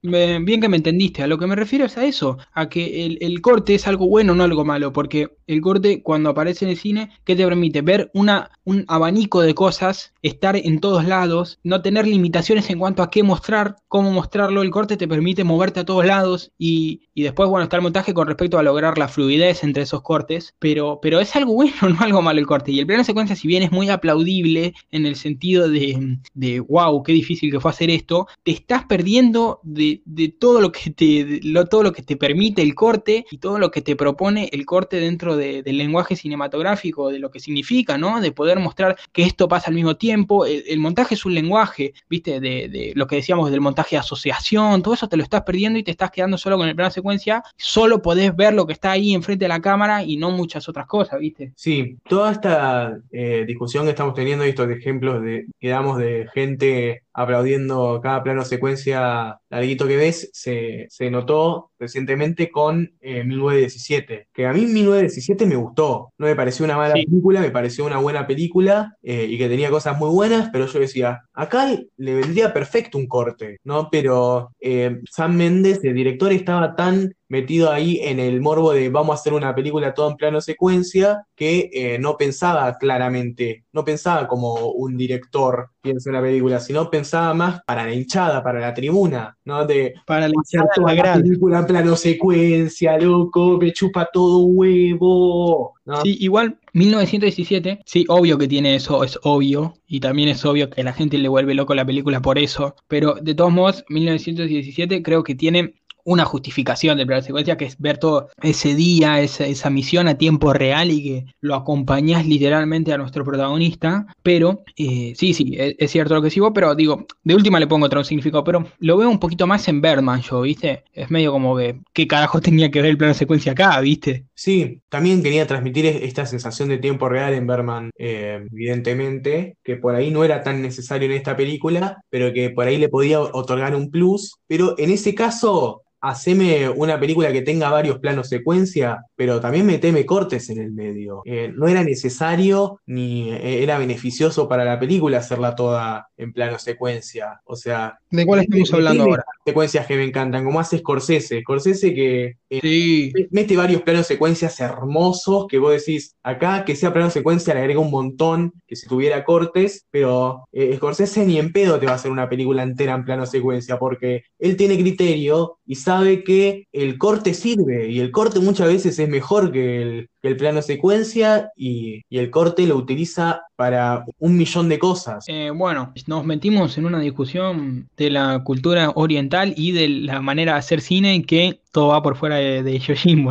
Bien que me entendiste. A lo que me refiero es a eso, a que el, el, corte es algo bueno, no algo malo, porque el corte cuando aparece en el cine, ¿qué te permite? Ver una, un abanico de cosas, estar en todos lados, no tener limitaciones en cuanto a qué mostrar, cómo mostrarlo. El corte te permite moverte a todos lados y, y después, bueno, está el montaje con respecto a lograr la fluidez entre esos cortes, pero, pero es algo bueno, no algo malo el corte. Y el plano secuencia, si bien es muy aplaudible en el sentido de, de wow, qué difícil que fue hacer esto, te estás perdiendo de, de todo lo que te lo, todo lo que te permite el corte y todo lo que te propone el corte dentro de, del lenguaje cinematográfico, de lo que significa, ¿no? De poder mostrar que esto pasa al mismo tiempo. El, montaje es un lenguaje, ¿viste? De, de, lo que decíamos del montaje de asociación, todo eso te lo estás perdiendo y te estás quedando solo con el plano secuencia. Solo podés ver lo que está ahí enfrente de la cámara y no muchas otras cosas, ¿viste? Sí, toda esta eh, discusión que estamos teniendo y estos ejemplos de, que damos de gente aplaudiendo cada plano secuencia larguito que ves, se, se notó recientemente con eh, 1917, que a mí 1917 me gustó, no me pareció una mala Sí. película, me pareció una buena película eh, y que tenía cosas muy buenas, pero yo decía, acá le vendría perfecto un corte, ¿no? Pero eh, Sam Mendes, el director, estaba tan metido ahí en el morbo de vamos a hacer una película todo en plano secuencia, que eh, no pensaba claramente, no pensaba como un director piensa una película, sino pensaba más para la hinchada, para la tribuna, ¿no? De Para la hinchada la la película en plano secuencia, loco, me chupa todo huevo, ¿no? Sí, igual 1917, sí, obvio que tiene eso, es obvio, y también es obvio que a la gente le vuelve loco la película por eso, pero de todos modos, 1917 creo que tiene una justificación de plano secuencia que es ver todo ese día, esa, esa misión a tiempo real y que lo acompañás literalmente a nuestro protagonista, pero eh, sí, sí, es, es cierto lo que sigo, pero digo, de última le pongo otro significado, pero lo veo un poquito más en Birdman yo, ¿viste? Es medio como que, ¿qué carajo tenía que ver el plano secuencia acá, ¿viste? Sí, también quería transmitir es- esta sensación de tiempo real en Berman, eh, evidentemente, que por ahí no era tan necesario en esta película, pero que por ahí le podía otorgar un plus. Pero en ese caso, haceme una película que tenga varios planos secuencia, pero también meteme cortes en el medio. Eh, no era necesario ni eh, era beneficioso para la película hacerla toda en plano secuencia. O sea, ¿De cuál estamos hablando ahora? secuencias que me encantan, como hace Scorsese. Scorsese que eh, Sí, mete varios planos secuencias hermosos que vos decís, acá que sea plano secuencia le agrega un montón, que si tuviera cortes, pero eh, Scorsese ni en pedo te va a hacer una película entera en plano secuencia, porque él tiene criterio y sabe que el corte sirve, y el corte muchas veces es mejor que el, el plano secuencia, y, y el corte lo utiliza para un millón de cosas. Eh, bueno, nos metimos en una discusión de la cultura oriental y de la manera de hacer cine que todo va por fuera de, de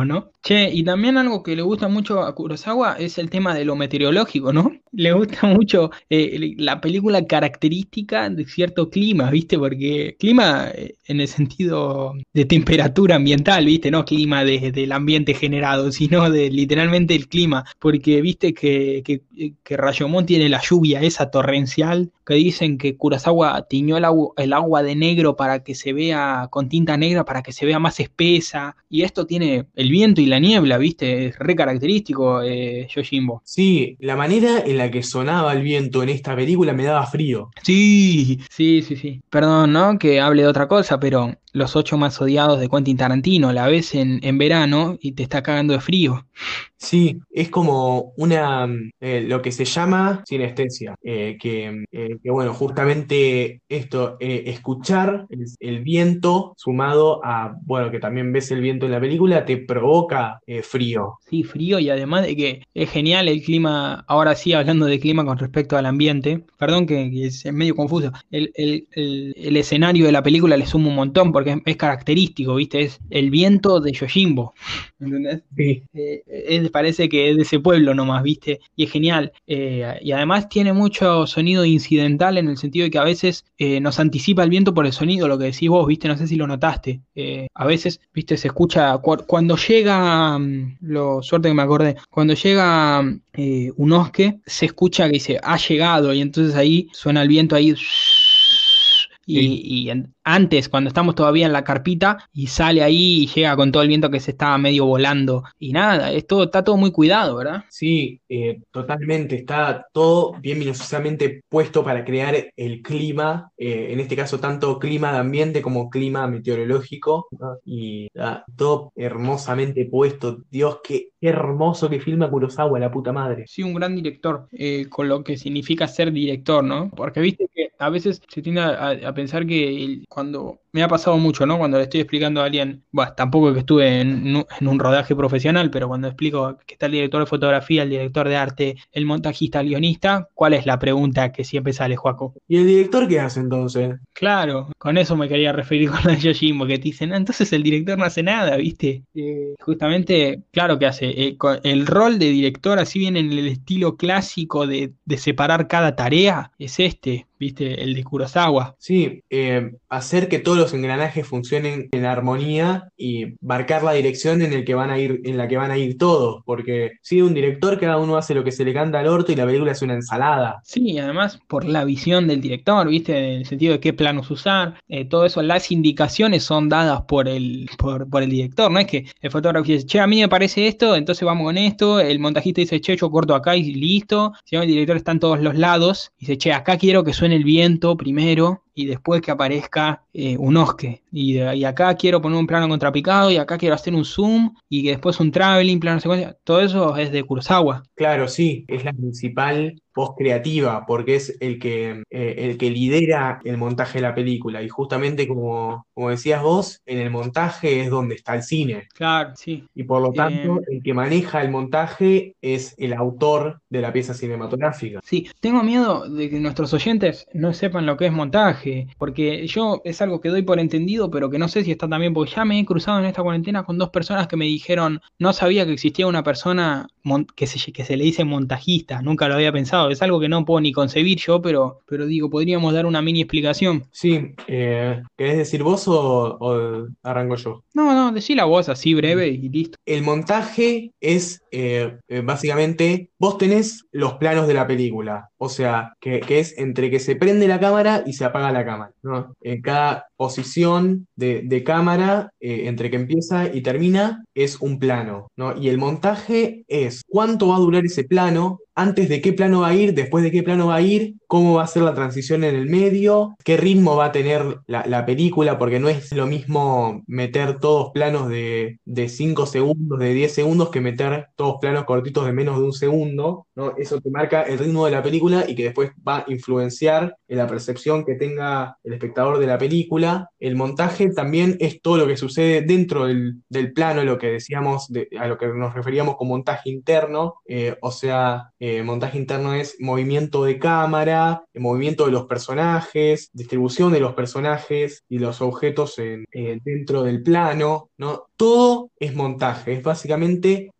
¿no? Che, y también algo que le gusta mucho a Kurosawa es el tema de lo meteorológico, ¿no? Le gusta mucho eh, la película característica de cierto clima, ¿viste? Porque clima eh, en el sentido de temperatura ambiental, ¿viste? No clima de- del ambiente generado, sino de literalmente el clima. Porque viste que, que, que Rayomon tiene la lluvia esa torrencial que dicen que Kurosawa tiñó el agua, el agua de negro para que se vea con tinta negra, para que se vea más espesa. Y esto tiene el viento y la niebla, ¿viste? Es re característico, eh, Yojimbo. Sí, la manera en la que sonaba el viento en esta película me daba frío. Sí, sí, sí, sí. Perdón, ¿no? Que hable de otra cosa, pero los ocho más odiados de Quentin Tarantino la ves en, en verano y te está cagando de frío. Sí, es como una, mm, eh, lo que se llama sinestesia, eh, que, eh, que, bueno, justamente esto, eh, escuchar el, el viento sumado a, bueno, que también ves el viento en la película, te provoca eh, frío. Sí, frío y además de que es genial el clima, ahora sí hablando de clima con respecto al ambiente, perdón que, que es medio confuso, el, el- el- el escenario de la película le suma un montón porque es, es característico, ¿viste? Es el viento de Yojimbo, ¿entendés? Sí. Eh, es- parece que es de ese pueblo nomás, ¿viste? Y es genial. Eh, y además tiene mucho sonido incidental en el sentido de que a veces eh, nos anticipa el viento por el sonido, lo que decís vos, ¿viste? No sé si lo notaste. Eh, a veces, ¿viste? Se escucha cu- cuando llega, mm, lo suerte que me acordé, cuando llega un osque, se escucha que dice, ha llegado, y entonces ahí suena el viento ahí. Y, y en- antes, cuando estamos todavía en la carpita, y sale ahí y llega con todo el viento que se estaba medio volando. Y nada, esto está todo muy cuidado, ¿verdad? Sí, eh, totalmente. Está todo bien minuciosamente puesto para crear el clima, eh, en este caso tanto clima de ambiente como clima meteorológico. Y está todo hermosamente puesto. Dios, qué hermoso que filma Kurosawa, la puta madre. Sí, un gran director, eh, con lo que significa ser director, ¿no? Porque viste que a veces se tiende a, pensar que cuando me ha pasado mucho, ¿no? Cuando le estoy explicando a alguien, bueno, tampoco que estuve en, un rodaje profesional, pero cuando explico que está el director de fotografía, el director de arte, el montajista, el guionista, ¿cuál es la pregunta que siempre sale, Juaco? ¿Y el director qué hace entonces? Claro, con eso me quería referir con la de Yojimbo, que te dicen, ah, entonces el director no hace nada, ¿viste? Eh, justamente, claro que hace. Eh, el rol de director, así bien en el estilo clásico de, de separar cada tarea, es este ¿viste? El de Kurosawa. Sí, eh, hacer que todos los engranajes funcionen en armonía y marcar la dirección en, el que van a ir, en la que van a ir todos, porque si un director cada uno hace lo que se le canta al orto y la película es una ensalada. Sí, además por la visión del director, ¿viste? En el sentido de qué planos usar, eh, todo eso, las indicaciones son dadas por el, por, por, el director, no es que el fotógrafo dice, che, a mí me parece esto, entonces vamos con esto, el montajista dice, che, yo corto acá y listo, si el director está en todos los lados, y dice, che, acá quiero que suene el viento primero y después que aparezca eh, un osque. Y, y, acá quiero poner un plano contrapicado y acá quiero hacer un zoom y que después un traveling, plano secuencia. Todo eso es de Kurosawa. Claro, sí, es la principal post creativa porque es el que, eh, el que lidera el montaje de la película. Y justamente como, como decías vos, en el montaje es donde está el cine. Claro, sí. Y por lo tanto, eh, el que maneja el montaje es el autor de la pieza cinematográfica. Sí, tengo miedo de que nuestros oyentes no sepan lo que es montaje porque yo es algo que doy por entendido, pero que no sé si está también, porque ya me he cruzado en esta cuarentena con dos personas que me dijeron, no sabía que existía una persona que se, que se le dice montajista, nunca lo había pensado, es algo que no puedo ni concebir yo, pero, pero digo, podríamos dar una mini explicación. Sí, eh, ¿querés decir vos o, arranco yo? No, no, decí la voz así breve y listo. El montaje es eh, eh, básicamente, vos tenés los planos de la película, o sea, que, es entre que se prende la cámara y se apaga la cámara, ¿no? En cada posición de, cámara, eh, entre que empieza y termina, es un plano, ¿no? Y el montaje es cuánto va a durar ese plano, antes de qué plano va a ir, después de qué plano va a ir, cómo va a ser la transición en el medio, qué ritmo va a tener la, película, porque no es lo mismo meter todos planos de, de 5 segundos, de 10 segundos, que meter todos planos cortitos de menos de un segundo, ¿no? Eso te marca el ritmo de la película y que después va a influenciar en la percepción que tenga el espectador de la película. El montaje también es todo lo que sucede dentro del, plano, lo que decíamos, a lo que nos referíamos con montaje interno, eh, o sea, eh, montaje interno es movimiento de cámara, movimiento de los personajes, distribución de los personajes y los objetos en, eh, dentro del plano, ¿no? Todo es montaje, es básicamente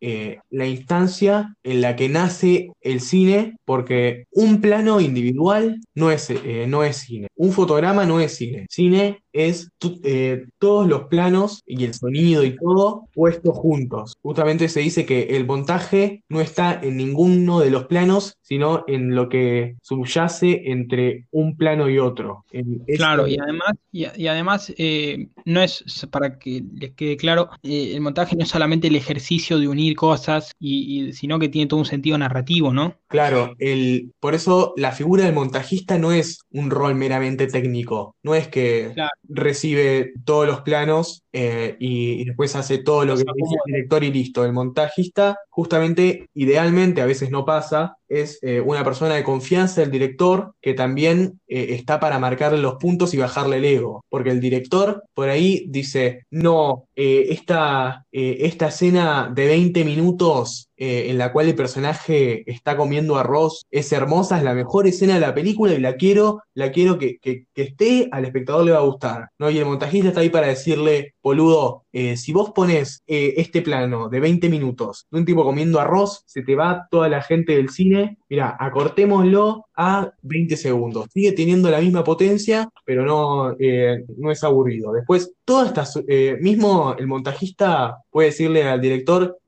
la instancia en la que nace el cine, porque un plano individual no es, no es cine, un fotograma no es cine, cine es eh, todos los planos y el sonido y todo puestos juntos. Justamente se dice que el montaje no está en ninguno de los planos, sino en lo que subyace entre un plano y otro. claro, y además, y, además eh, no es, para que les quede claro, eh, el montaje no es solamente el ejercicio de unir cosas, y, sino que tiene todo un sentido narrativo, ¿no? Claro, el, por eso la figura del montajista no es un rol meramente técnico, no es que recibe todos los planos eh, y, después hace todo lo que dice el director y listo. El montajista, justamente, idealmente, a veces no pasa, es eh, una persona de confianza del director que también eh, está para marcarle los puntos y bajarle el ego. Porque el director por ahí dice, no, esta, esta escena de 20 minutos en la cual el personaje está comiendo arroz es hermosa, es la mejor escena de la película y la quiero, la quiero que, que esté, al espectador le va a gustar. ¿no? Y el montajista está ahí para decirle, boludo, eh, si vos pones eh, este plano de 20 minutos de un tipo comiendo arroz, se te va toda la gente del cine. Mira, acortémoslo a 20 segundos. Sigue teniendo la misma potencia, pero no, eh, no es aburrido. Después, toda esta, su- eh, mismo el montajista puede decirle al director,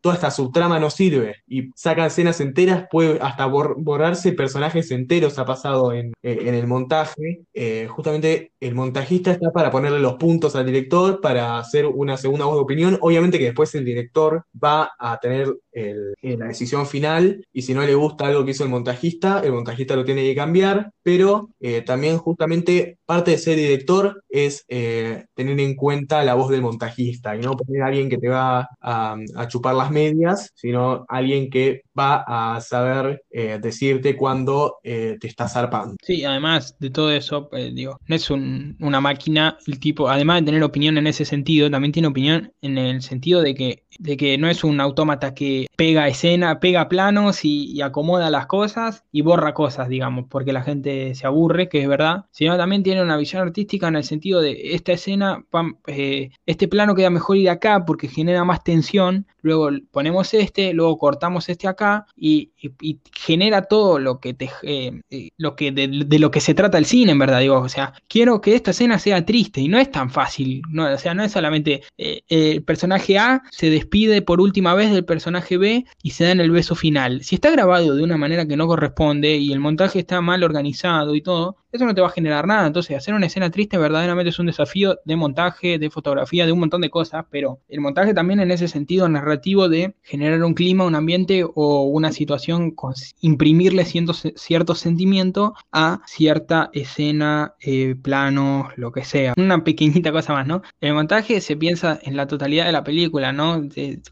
toda esta subtrama no sirve y saca escenas enteras, puede hasta bor- borrarse personajes enteros, ha pasado en, en el montaje. Justamente el montajista está para ponerle los puntos al director, para hacer una segunda voz de opinión. Obviamente que después el director va a tener eh, la decisión final y si no le gusta algo que hizo el montajista, el montajista lo tiene que cambiar, pero eh, también justamente parte de ser director es eh, tener en cuenta la voz del montajista y no poner a alguien que te va a, chupar las medias, sino alguien que va a saber eh, decirte cuando eh, te está zarpando. Sí, además de todo eso, digo, no es un- una máquina, el tipo, además de tener opinión en ese sentido, también tiene opinión en el sentido de que, de que no es un autómata que pega escena, pega planos y, acomoda las cosas y borra cosas, digamos, porque la gente se aburre, que es verdad, sino también tiene una visión artística en el sentido de esta escena, eh, este plano queda mejor ir acá porque genera más tensión, luego ponemos este, luego cortamos este acá y, genera todo lo que te eh, eh, lo que de, de lo que se trata el cine, en verdad, digo, o sea, quiero que esta escena sea triste y no es tan fácil, no, o sea, no es solamente el personaje A se despide por última vez del personaje B y se dan el beso final. Si está grabado de una manera que no corresponde y el montaje está mal organizado y todo, eso no te va a generar nada. Entonces, hacer una escena triste verdaderamente es un desafío de montaje, de fotografía, de un montón de cosas, pero el montaje también en ese sentido narrativo de generar un clima, un ambiente o una situación, con, imprimirle cierto, cierto sentimiento a cierta escena, eh, plano, lo que sea. Una pequeñita cosa más, ¿no? El montaje se piensa en la totalidad de la película, ¿no?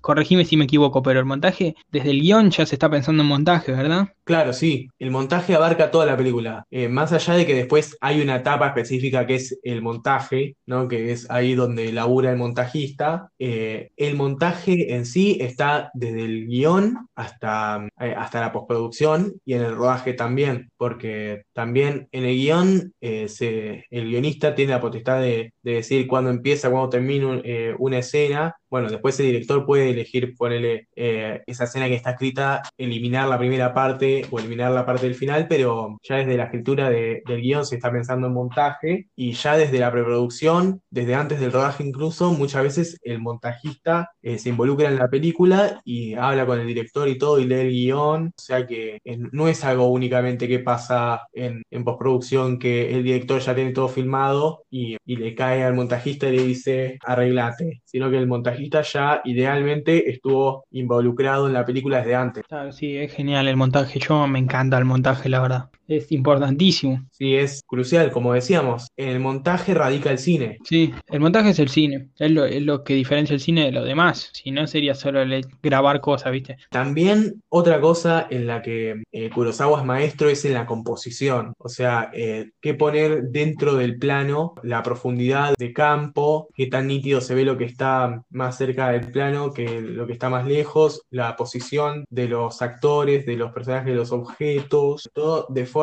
Corregime si me equivoco, pero el montaje, desde el guion ya se está pensando en montaje, ¿verdad? Claro, sí, el montaje abarca toda la película. Eh, más allá de que después hay una etapa específica que es el montaje, ¿no? Que es ahí donde labura el montajista. eh, el montaje en sí está desde el guion hasta, eh, hasta la postproducción y en el rodaje también, porque también en el guion eh, se- el guionista tiene la potestad de, de decir cuándo empieza, cuándo termina un- una escena. Bueno, después el director puede elegir ponerle eh, esa escena que está escrita, eliminar la primera parte o eliminar la parte del final, pero ya desde la escritura de- del guion se está pensando en montaje y ya desde la preproducción, desde antes del rodaje incluso, muchas veces el montajista eh, se involucra en la película y habla con el director y todo y lee el guion, o sea que eh, no es algo únicamente que pasa en, en postproducción, que el director ya tiene todo filmado y, y le cae al montajista y le dice arreglate, sino que el montajista ya idealmente estuvo involucrado en la película desde antes. Sí, es genial el montaje. Yo me encanta el montaje, la verdad. Es importantísimo. Sí, es crucial, como decíamos, en el montaje radica el cine. Sí, el montaje es el cine. Es lo, es lo que diferencia el cine de lo demás. Si no, sería solo el grabar cosas, ¿viste? También otra cosa en la que eh, Kurosawa es maestro es en la composición, o sea, eh, qué poner dentro del plano, la profundidad de campo, qué tan nítido se ve lo que está más cerca del plano que lo que está más lejos, la posición de los actores, de los personajes, de los objetos, todo de forma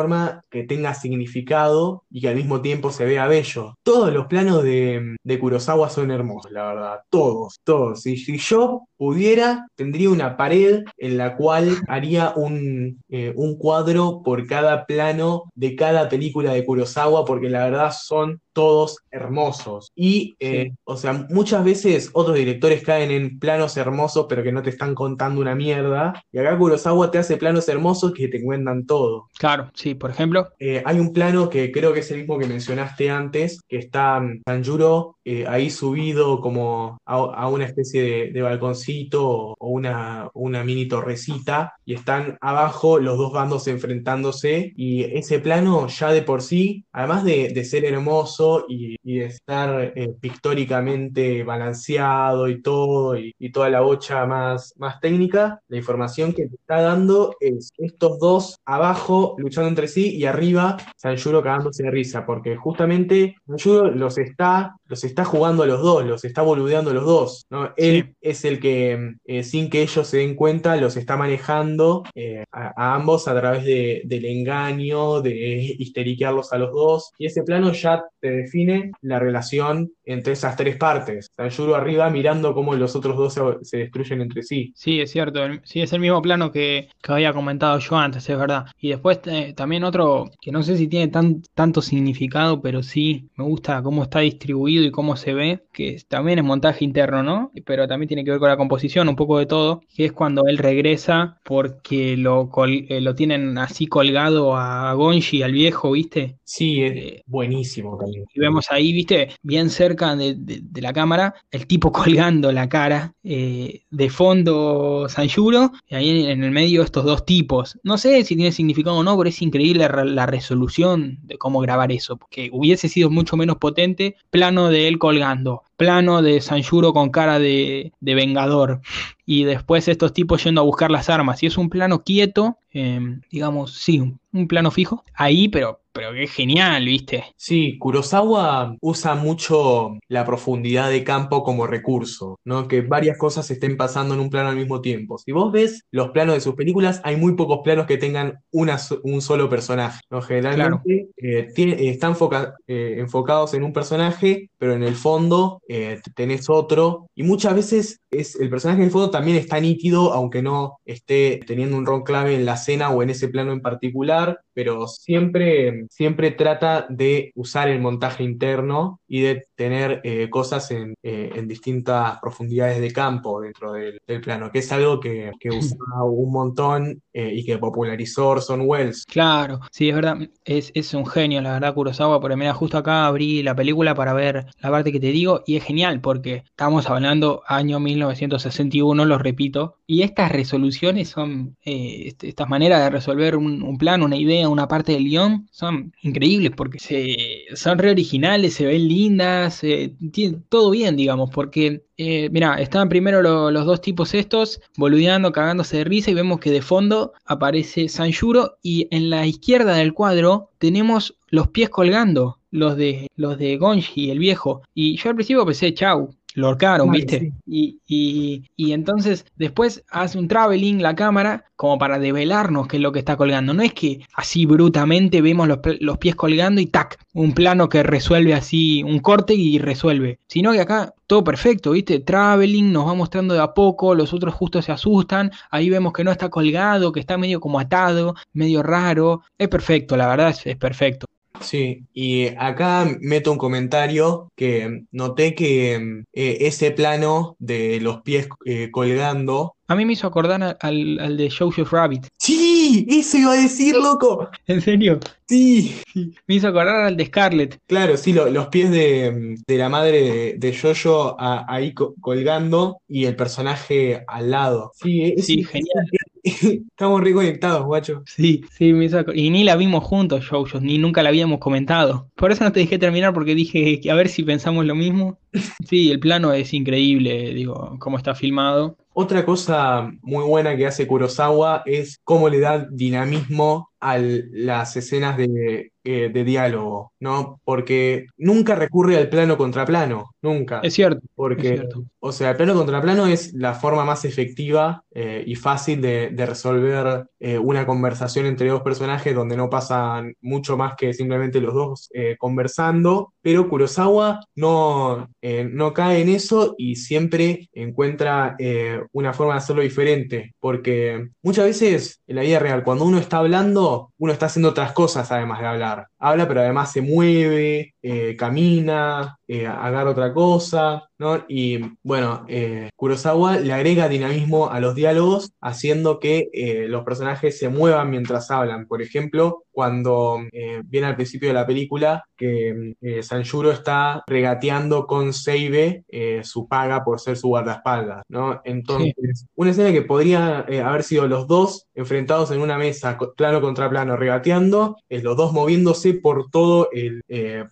que tenga significado y que al mismo tiempo se vea bello. Todos los planos de, de Kurosawa son hermosos, la verdad, todos, todos. Y si yo pudiera, tendría una pared en la cual haría un, eh, un cuadro por cada plano de cada película de Kurosawa, porque la verdad son todos hermosos. Y, eh, Sí. o sea, muchas veces otros directores caen en planos hermosos, pero que no te están contando una mierda. Y acá Kurosawa te hace planos hermosos que te cuentan todo. Claro, sí, por ejemplo. Eh, hay un plano que creo que es el mismo que mencionaste antes, que está Sanjuro ahí subido como a, a una especie de, de balconcito o, una, mini torrecita y están abajo los dos bandos enfrentándose y ese plano ya de por sí, además de, ser hermoso y, de estar eh, pictóricamente balanceado y todo y, y toda la bocha más, más técnica, la información que te está dando es estos dos abajo luchando entre sí y arriba Sanjuro cagándose de risa, porque justamente Sanjuro los está, los está jugando a los dos, los está boludeando a los dos, ¿no? Él Sí. es el que, eh, sin que ellos se den cuenta, los está manejando eh, a, a ambos a través de- del engaño, de histeriquearlos a los dos, y ese plano ya te define la relación entre esas tres partes. Sanjuro arriba mirando cómo los otros dos se, destruyen entre sí. Sí, es cierto. Sí, es el mismo plano que, había comentado yo antes, es verdad. Y después eh, también otro que no sé si tiene tan, tanto significado, pero sí me gusta cómo está distribuido y cómo se ve, que también es montaje interno, ¿no? Pero también tiene que ver con la composición, un poco de todo, que es cuando él regresa porque lo, eh, lo tienen así colgado a Gonji, al viejo, ¿viste? Sí, es eh, buenísimo también. Y vemos ahí, ¿viste? Bien cerca de, la cámara, el tipo colgando la cara, eh, de fondo Sanjuro, y ahí en, el medio estos dos tipos. No sé si tiene significado o no, pero es increíble la, resolución de cómo grabar eso, porque hubiese sido mucho menos potente plano de él colgando, plano de Sanjuro con cara de, de vengador y después estos tipos yendo a buscar las armas. Y es un plano quieto, em, digamos, sí, un, plano fijo, ahí, pero, pero que es genial, ¿viste? Sí, Kurosawa usa mucho la profundidad de campo como recurso, ¿no? Que varias cosas estén pasando en un plano al mismo tiempo. Si vos ves los planos de sus películas, hay muy pocos planos que tengan una, un solo personaje, ¿no? Generalmente eh, están eh, enfocados en un personaje, pero en el fondo eh, tenés otro, y muchas veces es el personaje el fondo también está nítido, aunque no esté teniendo un rol clave en la escena o en ese plano en particular, pero siempre, siempre trata de usar el montaje interno y de tener eh, cosas en, eh, en, distintas profundidades de campo dentro del, plano, que es algo que, que usa un montón eh, y que popularizó Orson Welles. Claro, sí, es verdad, es, es un genio, la verdad, Kurosawa, porque mira, justo acá abrí la película para ver la parte que te digo y es genial porque estamos hablando año 1961, lo repito, y estas resoluciones son, este, estas maneras de resolver un, un plano, una idea, una parte del guion, son increíbles porque se, son re originales, se ven lindas, tienen todo bien, digamos, porque, eh, mira, estaban primero los dos tipos estos, boludeando, cagándose de risa, y vemos que de fondo aparece Sanjuro, y en la izquierda del cuadro tenemos los pies colgando, los de, los de Gonji, el viejo, y yo al principio pensé, chau, lo ahorcaron, ¿viste? Y, y, y, entonces después hace un traveling la cámara como para develarnos qué es lo que está colgando. No es que así brutamente vemos los, los, pies colgando y tac, un plano que resuelve así, un corte y resuelve. Sino que acá todo perfecto, ¿viste? Traveling nos va mostrando de a poco, los otros justo se asustan, ahí vemos que no está colgado, que está medio como atado, medio raro. Es perfecto, la verdad es perfecto. Sí, y acá meto un comentario que noté que eh, ese plano de los pies eh, colgando. A mí me hizo acordar al, de Joseph Rabbit. ¡Sí! Eso iba a decir, loco. ¿En serio? Sí. Me hizo acordar al de Scarlett. Claro, sí, los pies de, la madre de, Jojo ahí colgando y el personaje al lado. Sí, sí genial. Estamos reconectados, guacho. Sí, sí, me hizo... Y ni la vimos juntos, Jojo, ni nunca la habíamos comentado. Por eso no te dejé terminar porque dije que a ver si pensamos lo mismo. Sí, el plano es increíble, digo, cómo está filmado. Otra cosa muy buena que hace Kurosawa es cómo le da dinamismo a las escenas de, eh, de, diálogo, ¿no? Porque nunca recurre al plano contra plano, nunca. Es cierto. Porque, o sea, el plano contra plano es la forma más efectiva eh, y fácil de, resolver eh, una conversación entre dos personajes donde no pasan mucho más que simplemente los dos conversando, pero Kurosawa no, no cae en eso y siempre encuentra una forma de hacerlo diferente, porque muchas veces en la vida real, cuando uno está hablando, uno está haciendo otras cosas además de hablar. Habla, pero además se mueve, eh, camina, eh, agarra otra cosa, ¿no? Y bueno, eh, Kurosawa le agrega dinamismo a los diálogos, haciendo que los personajes se muevan mientras hablan. Por ejemplo, cuando viene al principio de la película que Sanjuro está regateando con Seibe su paga por ser su guardaespaldas, ¿no? Entonces, una escena que podría haber sido los dos enfrentados en una mesa, plano contra plano, regateando, los dos moviéndose por todo el,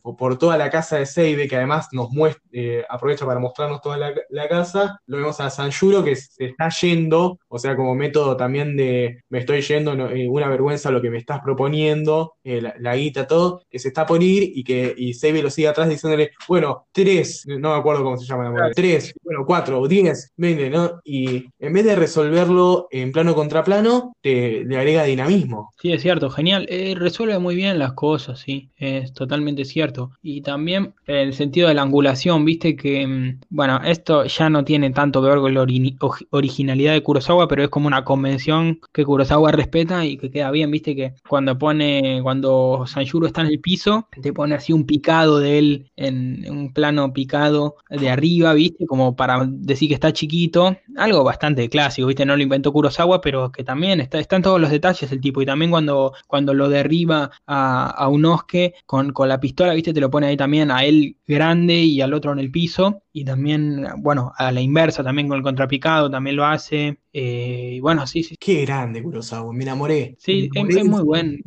por toda la casa de Seibe, que además nos muestra, eh, aprovecha para mostrarnos toda la, casa. Lo vemos a Sanjuro que se está yendo O sea, como método también de me estoy yendo, no, eh, una vergüenza lo que me estás proponiendo, eh, la, la guita, todo, que se está por ir y que y Sebi lo sigue atrás diciéndole, bueno, tres, no me acuerdo cómo se llama la moneda, tres, bueno, cuatro, diez, veinte, ¿no? Y en vez de resolverlo en plano contra plano, te, le agrega dinamismo. Sí, es cierto, genial. Eh, resuelve muy bien las cosas, sí, es totalmente cierto. Y también el sentido de la angulación, viste que, mm, bueno, esto ya no tiene tanto que ver con la ori- originalidad de Kurosawa, pero es como una convención que Kurosawa respeta y que queda bien, viste que cuando pone, cuando Sanjuro está en el piso, te pone así un picado de él en un plano picado de arriba, viste, como para decir que está chiquito, algo bastante clásico, viste, no lo inventó Kurosawa, pero que también está, está en todos los detalles el tipo, y también cuando, cuando lo derriba a, a Unosuke con, con la pistola, viste, te lo pone ahí también a él grande y al otro en el piso, y también, bueno, a la inversa, también con el contrapicado, también lo hace, eh, y bueno, sí, sí, Qué grande Kurosawa, me enamoré. Sí, Me es- enamoré es muy buen.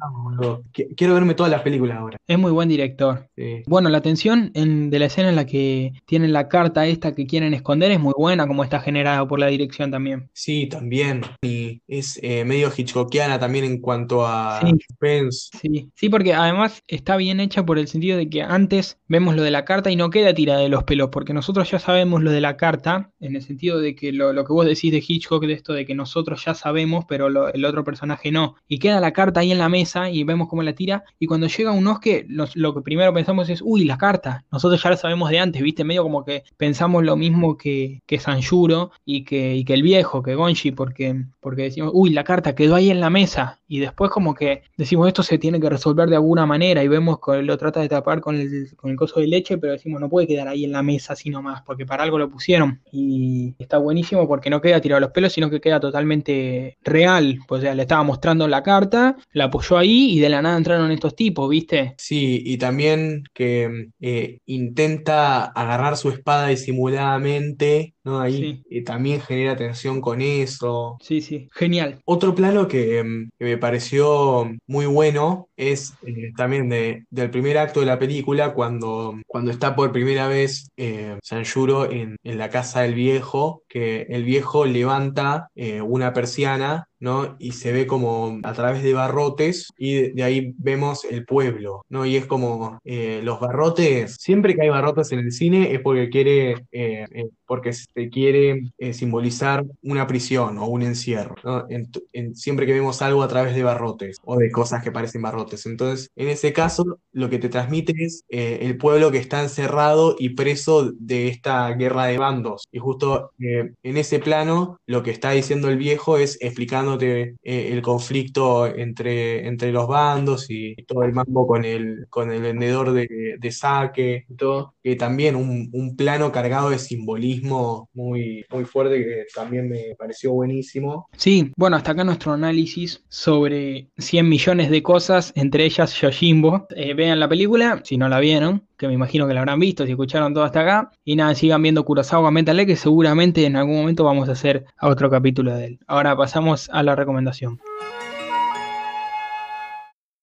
Quiero verme todas las películas ahora. es muy buen director. Sí. Bueno, la tensión en- de la escena en la que tienen la carta esta que quieren esconder es muy buena, como está generada por la dirección también. Sí, también. Y es eh, medio hitchcockiana también en cuanto a Sí. suspense. Sí, sí, porque además está bien hecha por el sentido de que antes vemos lo de la carta y no queda tirada de los pelos, porque nosotros ya sabemos lo de la carta, en el sentido de que lo, lo que vos decís de Hitchcock, de esto de que nosotros ya sabemos, pero lo- el otro personaje no. Y queda la carta ahí en la mesa y vemos cómo la tira, y cuando llega un Osque, lo que primero pensamos es, uy, la carta. Nosotros ya la sabemos de antes, ¿viste? Medio como que pensamos lo mismo que, que Sanjuro y que, y que el viejo, que Gonshi, porque, porque decimos, uy, la carta quedó ahí en la mesa. Y después como que decimos, esto se tiene que resolver de alguna manera y vemos que lo trata de tapar con el, con el coso de leche, pero decimos, no puede quedar ahí en la mesa así porque para algo lo pusieron. Y está buenísimo porque no queda tirado los pelos, sino que queda totalmente real. Pues, sea, le estaba mostrando la carta, la apoyó ahí y de la nada entraron estos tipos, ¿viste? Sí, y también que eh, intenta agarrar su espada disimuladamente, ¿no? Ahí Sí. eh, también genera tensión con eso. Sí, sí, genial. Otro plano que, que me pareció muy bueno es eh, también de, del primer acto de la película, cuando, cuando está por primera vez eh, Sanjuro en, en la casa del viejo, que el viejo levanta eh, una persiana, Y se ve como a través de barrotes y de, ahí vemos el pueblo, ¿no? Y es como eh, los barrotes, siempre que hay barrotes en el cine es porque quiere, eh, eh, porque se quiere simbolizar una prisión o un encierro, siempre que vemos algo a través de barrotes o de cosas que parecen barrotes. Entonces, en ese caso, lo que te transmite es el pueblo que está encerrado y preso de esta guerra de bandos. Y justo en ese plano, lo que está diciendo el viejo es eh, el conflicto entre, entre los bandos y, todo el mambo con el, con el vendedor de, de sake y todo, que también un, un plano cargado de simbolismo muy, muy fuerte que también me pareció buenísimo. Sí, bueno, hasta acá nuestro análisis sobre 100 millones de cosas, entre ellas Yojimbo. Eh, vean la película, si no la vieron, que me imagino que la habrán visto, si escucharon todo hasta acá. Y nada, sigan viendo Kurosawa Metal Gear, que seguramente en algún momento vamos a hacer a otro capítulo de él. Ahora pasamos a la recomendación.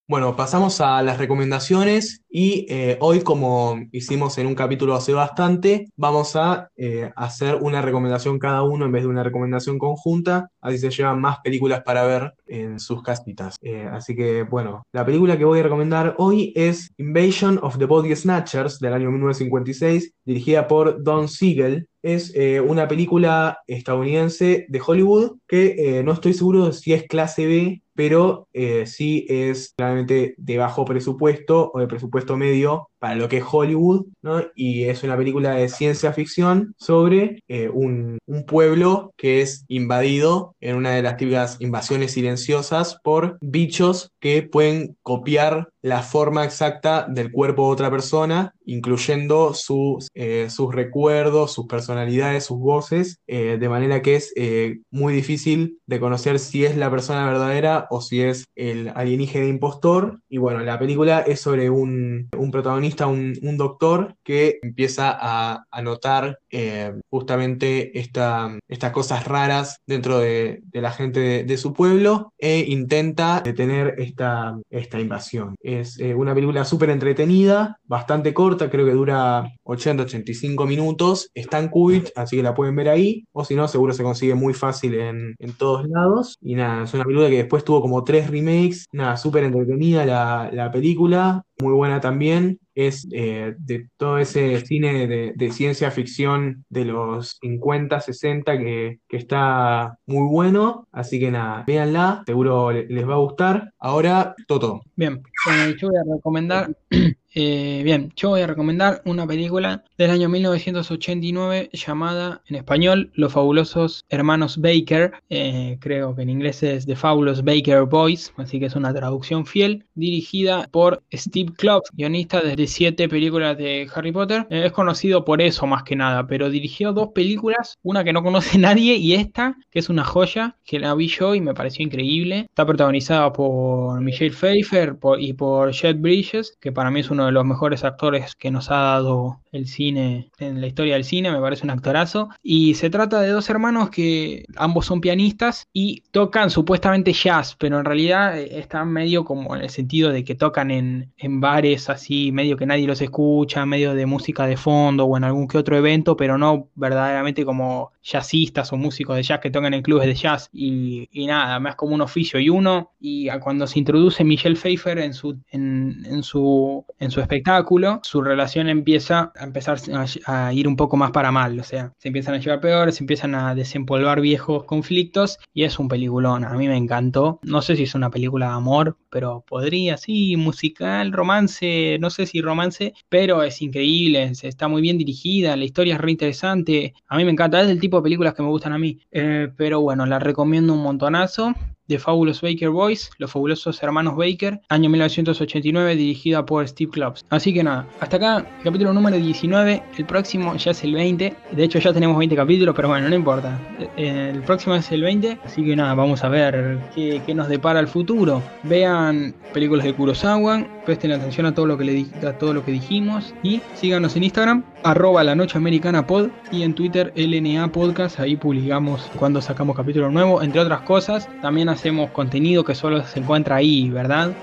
Bueno, pasamos a las recomendaciones y eh, hoy, como hicimos en un capítulo hace bastante, vamos a eh, hacer una recomendación cada uno en vez de una recomendación conjunta, así se llevan más películas para ver en sus casitas. Eh, así que, bueno, la película que voy a recomendar hoy es Invasion of the Body Snatchers del año 1956, dirigida por Don Siegel. Es una película estadounidense de Hollywood que no estoy seguro de si es clase B, pero eh, sí es claramente de bajo presupuesto o de presupuesto medio para lo que es Hollywood, ¿no? Y es una película de ciencia ficción sobre eh, un, un pueblo que es invadido en una de las típicas invasiones silenciosas por bichos que pueden copiar la forma exacta del cuerpo de otra persona, incluyendo sus, eh, sus recuerdos, sus personalidades, sus voces, eh, de manera que es eh, muy difícil de conocer si es la persona verdadera o si es el alienígena impostor. Y bueno, la película es sobre un, un protagonista protagonista un, doctor que empieza a, notar eh, justamente esta, estas cosas raras dentro de, la gente de, su pueblo e intenta detener esta, invasión. Es eh, una película súper entretenida, bastante corta, creo que dura 80-85 minutos, está en Qubit, así que la pueden ver ahí, o si no, seguro se consigue muy fácil en, todos lados. Y nada, es una película que después tuvo como tres remakes, nada, súper entretenida la película, muy buena también. Es eh, de todo ese cine de, ciencia ficción de los 50, 60 que, que está muy bueno. Así que nada, véanla, seguro le- les va a gustar. Ahora, Toto. Bien, bueno, yo voy a recomendar, eh, bien, yo voy a recomendar una película del año 1989 llamada en español Los fabulosos hermanos Baker, eh, creo que en inglés es The Fabulous Baker Boys, así que es una traducción fiel, dirigida por Steve Kloves, guionista de siete películas de Harry Potter. Eh, es conocido por eso más que nada, pero dirigió dos películas, una que no conoce nadie y esta, que es una joya, que la vi yo y me pareció increíble. Está protagonizada por Michelle Pfeiffer por- y por Jet Bridges, que para mí es uno de los mejores actores que nos ha dado el cine en la historia del cine, me parece un actorazo. Y se trata de dos hermanos que ambos son pianistas y tocan supuestamente jazz, pero en realidad eh, están medio como en el sentido de que tocan en, en bares así, medio que nadie los escucha, medio de música de fondo o en algún que otro evento, pero no verdaderamente como jazzistas o músicos de jazz que tocan en clubes de jazz. Y, y nada, más como un oficio. Y uno, y cuando se introduce Michelle Pfeiffer en su, en su, en su espectáculo, su relación empieza a empezar a, ir un poco más para mal. O sea, se empiezan a llevar peor, se empiezan a desempolvar viejos conflictos y es un peliculón. A mí me encantó. No sé si es una película de amor, pero podría, sí, musical, romance, no sé si romance, pero es increíble, es- está muy bien dirigida, la historia es re interesante. A mí me encanta, es del tipo de películas que me gustan a mí. Eh, pero bueno, la recomiendo un montonazo. The Fabulous Baker Boys, Los Fabulosos Hermanos Baker, año 1989, dirigida por Steve Kloves. Así que nada, hasta acá, capítulo número 19, el próximo ya es el 20, de hecho ya tenemos 20 capítulos, pero bueno, no importa, Eh, el próximo es el 20, así que nada, vamos a ver qué, nos depara el futuro. Vean películas de Kurosawa, presten atención a todo lo que, le, a todo lo que dijimos y síganos en Instagram, arroba la noche americana pod y en Twitter LNA Podcast, ahí publicamos cuando sacamos capítulo nuevo, entre otras cosas, también hacemos contenido que solo se encuentra ahí, ¿verdad?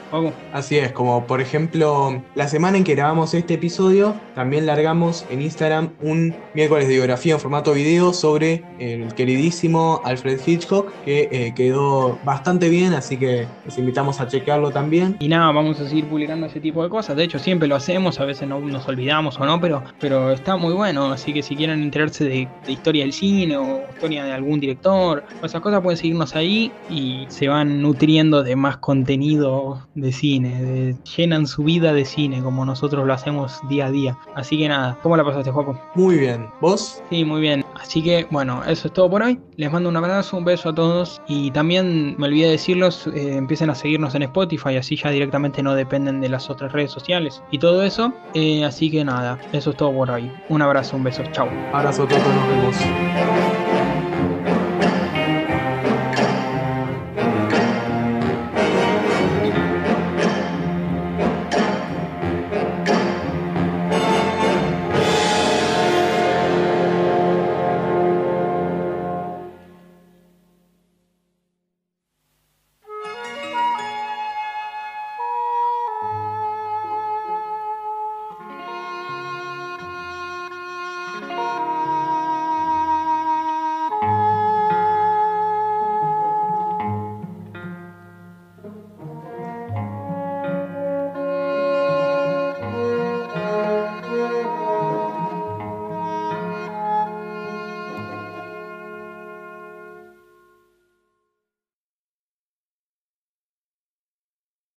Así es, como por ejemplo, la semana en que grabamos este episodio, también largamos en Instagram un miércoles de biografía en formato video sobre el queridísimo Alfred Hitchcock, que eh, quedó bastante bien, así que les invitamos a chequearlo también. Y nada, vamos a seguir publicando ese tipo de cosas. De hecho, siempre lo hacemos, a veces no nos olvidamos o no, pero, pero está muy bueno. Así que si quieren enterarse de, de historia del cine o historia de algún director o esas cosas, pueden seguirnos ahí y se van nutriendo de más contenido de cine. de- llenan su vida de cine como nosotros lo hacemos día a día. Así que nada, ¿cómo la pasaste, Juaco? Muy bien, ¿vos? Sí, muy bien. Así que bueno, eso es todo por hoy. Les mando un abrazo, un beso a todos. Y también me olvidé decirlos, eh, empiecen a seguirnos en Spotify, así ya directamente no dependen de las otras redes sociales y todo eso. Eh, así que nada, eso es todo por hoy. Un abrazo, un beso, chao. Abrazo a todos, nos vemos.